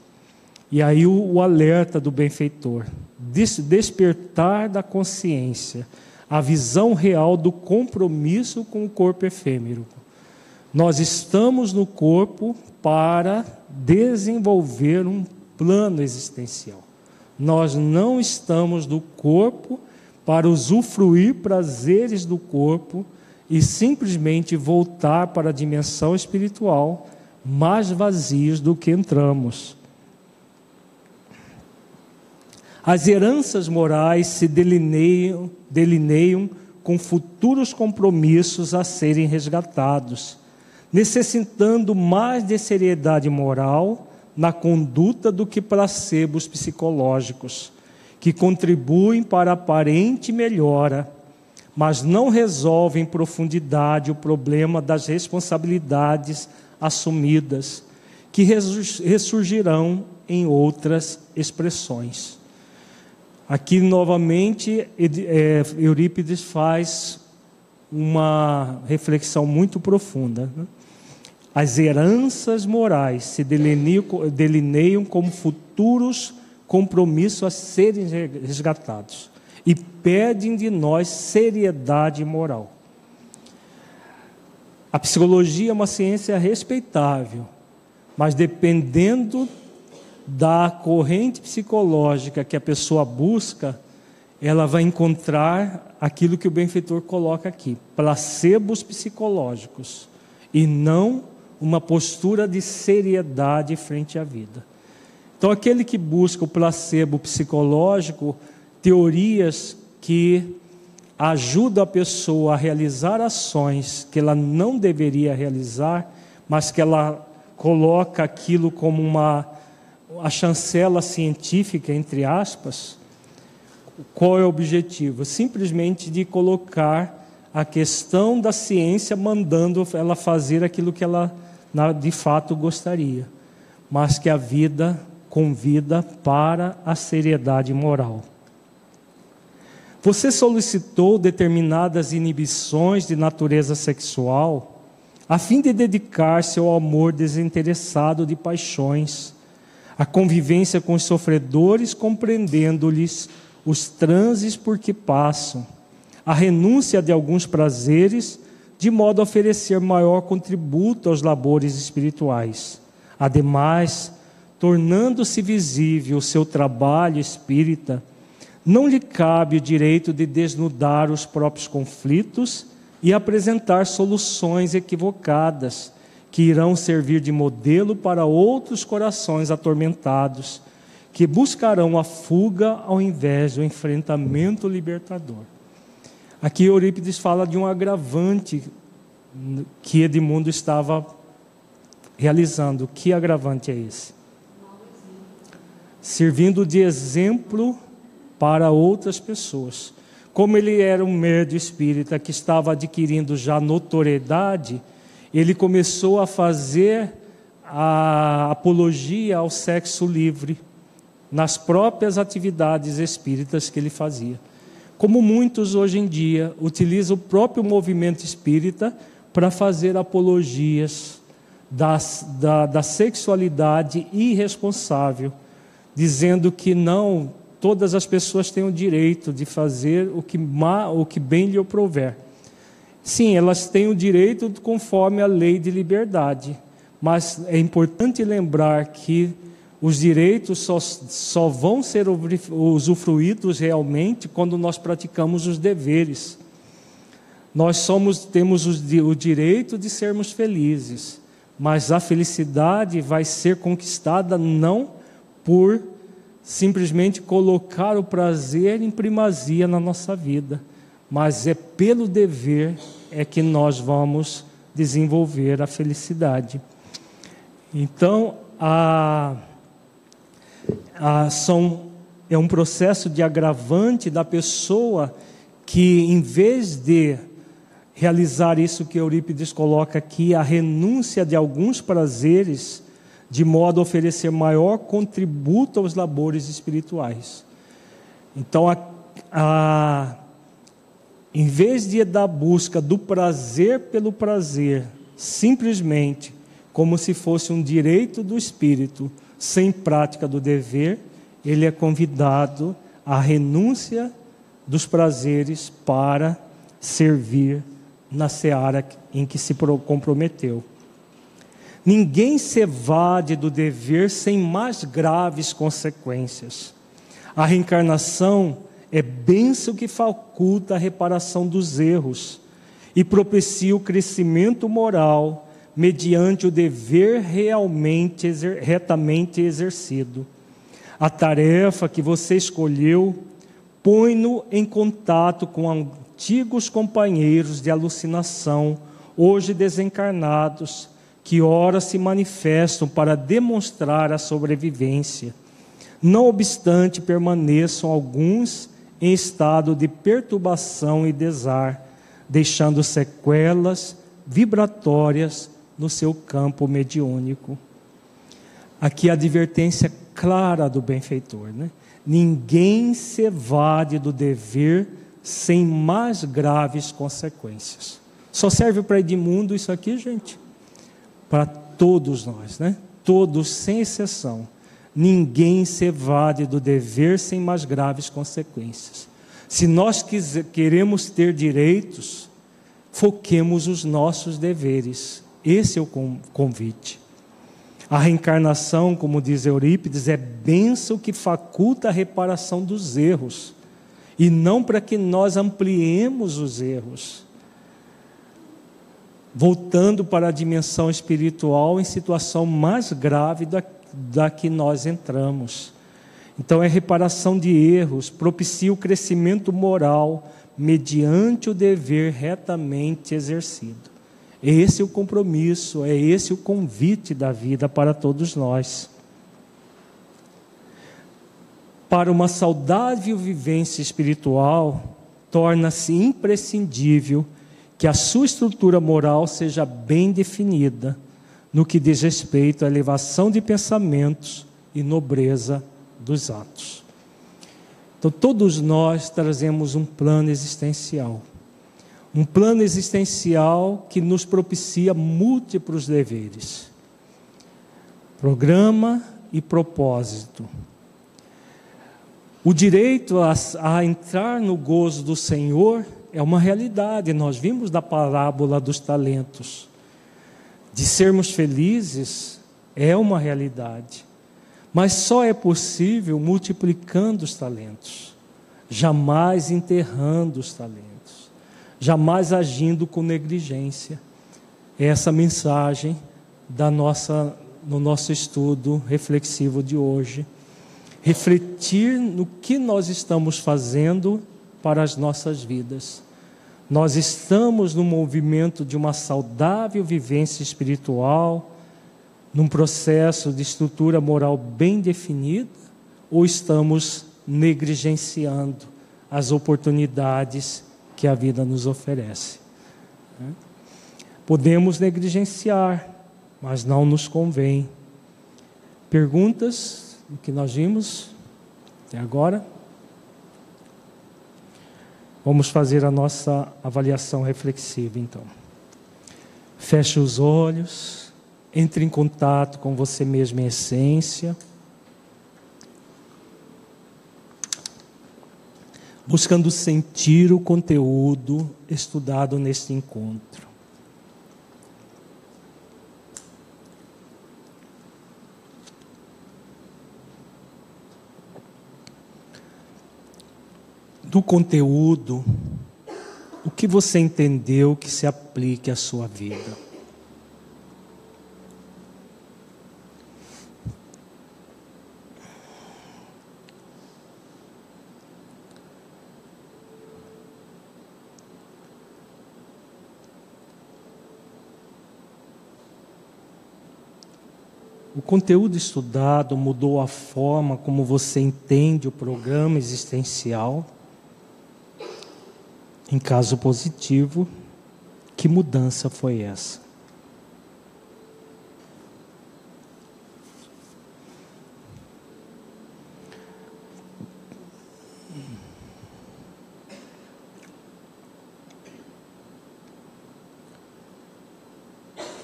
E aí o, o alerta do benfeitor, des, despertar da consciência, a visão real do compromisso com o corpo efêmero. Nós estamos no corpo para desenvolver um plano existencial. Nós não estamos no corpo para usufruir prazeres do corpo e simplesmente voltar para a dimensão espiritual mais vazios do que entramos. As heranças morais se delineiam, delineiam com futuros compromissos a serem resgatados, necessitando mais de seriedade moral na conduta do que placebos psicológicos, que contribuem para aparente melhora, mas não resolvem em profundidade o problema das responsabilidades assumidas, que ressurgirão em outras expressões. Aqui, novamente, é, Eurípides faz uma reflexão muito profunda. Né? As heranças morais se delineiam como futuros compromissos a serem resgatados e pedem de nós seriedade moral. A psicologia é uma ciência respeitável, mas dependendo da corrente psicológica que a pessoa busca, ela vai encontrar aquilo que o benfeitor coloca aqui: placebos psicológicos, e não uma postura de seriedade frente à vida. Então, aquele que busca o placebo psicológico, teorias que ajudam a pessoa a realizar ações que ela não deveria realizar, mas que ela coloca aquilo como uma a chancela científica, entre aspas, qual é o objetivo? Simplesmente de colocar a questão da ciência mandando ela fazer aquilo que ela de fato gostaria, mas que a vida convida para a seriedade moral. Você solicitou determinadas inibições de natureza sexual a fim de dedicar-se ao amor desinteressado de paixões a convivência com os sofredores, compreendendo-lhes os transes por que passam, a renúncia de alguns prazeres, de modo a oferecer maior contributo aos labores espirituais. Ademais, tornando-se visível o seu trabalho espírita, não lhe cabe o direito de desnudar os próprios conflitos e apresentar soluções equivocadas que irão servir de modelo para outros corações atormentados, que buscarão a fuga ao invés do enfrentamento libertador. Aqui Eurípides fala de um agravante que Edmundo estava realizando. Que agravante é esse? Servindo de exemplo para outras pessoas. Como ele era um médio espírita que estava adquirindo já notoriedade, ele começou a fazer a apologia ao sexo livre nas próprias atividades espíritas que ele fazia. Como muitos hoje em dia utilizam o próprio movimento espírita para fazer apologias das, da, da sexualidade irresponsável, dizendo que não todas as pessoas têm o direito de fazer o que, o que bem lhe prover. Sim, elas têm o direito conforme a lei de liberdade, mas é importante lembrar que os direitos só, só vão ser usufruídos realmente quando nós praticamos os deveres. Nós somos, temos o direito de sermos felizes, mas a felicidade vai ser conquistada não por simplesmente colocar o prazer em primazia na nossa vida mas é pelo dever é que nós vamos desenvolver a felicidade. Então, a, a, são, é um processo de agravante da pessoa que, em vez de realizar isso que Eurípides coloca aqui, a renúncia de alguns prazeres, de modo a oferecer maior contributo aos labores espirituais. Então, a, a em vez de da busca do prazer pelo prazer, simplesmente como se fosse um direito do espírito, sem prática do dever, ele é convidado à renúncia dos prazeres para servir na seara em que se comprometeu. Ninguém se evade do dever sem mais graves consequências. A reencarnação é bênção que faculta a reparação dos erros e propicia o crescimento moral mediante o dever realmente retamente exercido. A tarefa que você escolheu põe-no em contato com antigos companheiros de alucinação, hoje desencarnados, que ora se manifestam para demonstrar a sobrevivência. Não obstante, permaneçam alguns em estado de perturbação e desar, deixando sequelas vibratórias no seu campo mediúnico. Aqui a advertência clara do benfeitor, né? Ninguém se evade do dever sem mais graves consequências. Só serve para Edmundo isso aqui, gente? Para todos nós, né? Todos, sem exceção. Ninguém se evade do dever sem mais graves consequências. Se nós quiser, queremos ter direitos, foquemos os nossos deveres. Esse é o convite. A reencarnação, como diz Eurípides, é bênção que faculta a reparação dos erros, e não para que nós ampliemos os erros. Voltando para a dimensão espiritual em situação mais grave da, da que nós entramos. Então, é reparação de erros, propicia o crescimento moral mediante o dever retamente exercido. É esse o compromisso, é esse o convite da vida para todos nós. Para uma saudável vivência espiritual, torna-se imprescindível que a sua estrutura moral seja bem definida no que diz respeito à elevação de pensamentos e nobreza dos atos. Então, todos nós trazemos um plano existencial um plano existencial que nos propicia múltiplos deveres. Programa e propósito. O direito a, a, entrar no gozo do Senhor é uma realidade. Nós vimos da parábola dos talentos. De sermos felizes é uma realidade. Mas só é possível multiplicando os talentos, jamais enterrando os talentos jamais agindo com negligência. É essa mensagem da nossa no nosso estudo reflexivo de hoje. Refletir no que nós estamos fazendo para as nossas vidas. Nós estamos no movimento de uma saudável vivência espiritual, num processo de estrutura moral bem definida, ou estamos negligenciando as oportunidades que a vida nos oferece. Né? Podemos negligenciar, mas não nos convém. Perguntas do que nós vimos até agora? Vamos fazer a nossa avaliação reflexiva então. Feche os olhos, entre em contato com você mesmo em essência. buscando sentir o conteúdo estudado neste encontro. Do conteúdo, o que você entendeu que se aplique à sua vida? O conteúdo estudado mudou a forma como você entende o programa existencial? Em caso positivo, que mudança foi essa?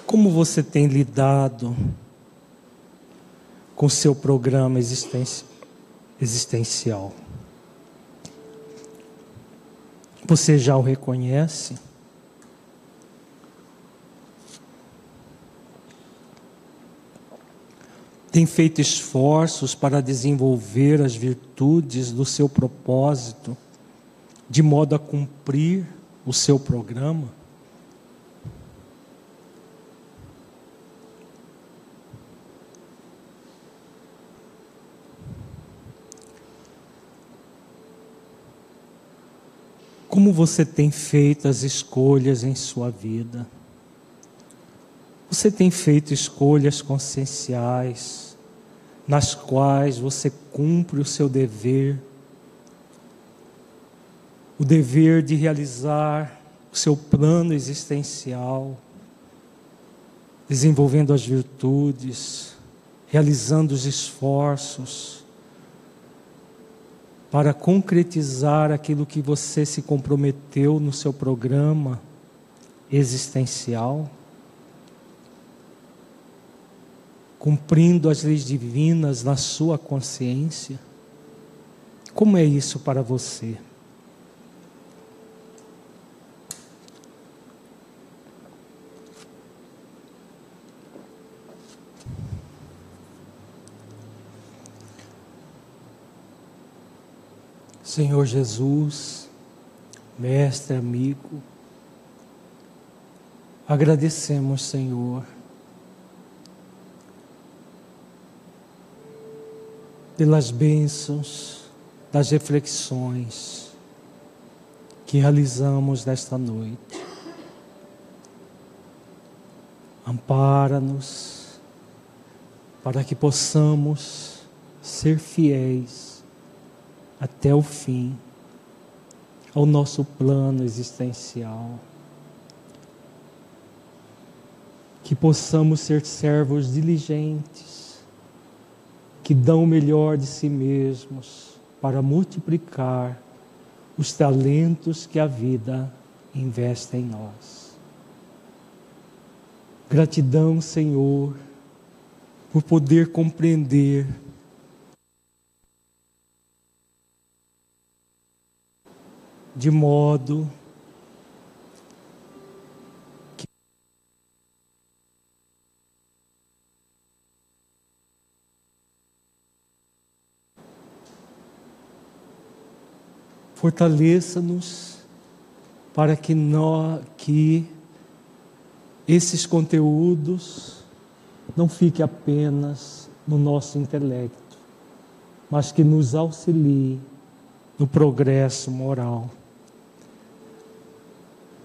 Como você tem lidado com seu programa existencial. Você já o reconhece? Tem feito esforços para desenvolver as virtudes do seu propósito, de modo a cumprir o seu programa? Como você tem feito as escolhas em sua vida? Você tem feito escolhas conscienciais, nas quais você cumpre o seu dever, o dever de realizar o seu plano existencial, desenvolvendo as virtudes, realizando os esforços, para concretizar aquilo que você se comprometeu no seu programa existencial, cumprindo as leis divinas na sua consciência? Como é isso para você? Senhor Jesus, Mestre, amigo, agradecemos, Senhor, pelas bênçãos das reflexões que realizamos nesta noite. Ampara-nos para que possamos ser fiéis até o fim ao nosso plano existencial. Que possamos ser servos diligentes, que dão o melhor de si mesmos para multiplicar os talentos que a vida investe em nós. Gratidão, Senhor, por poder compreender de modo que fortaleça-nos para que nós que esses conteúdos não fiquem apenas no nosso intelecto, mas que nos auxilie no progresso moral.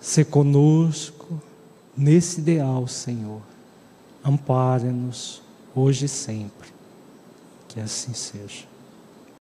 Se conosco nesse ideal, Senhor. Ampare-nos hoje e sempre. Que assim seja.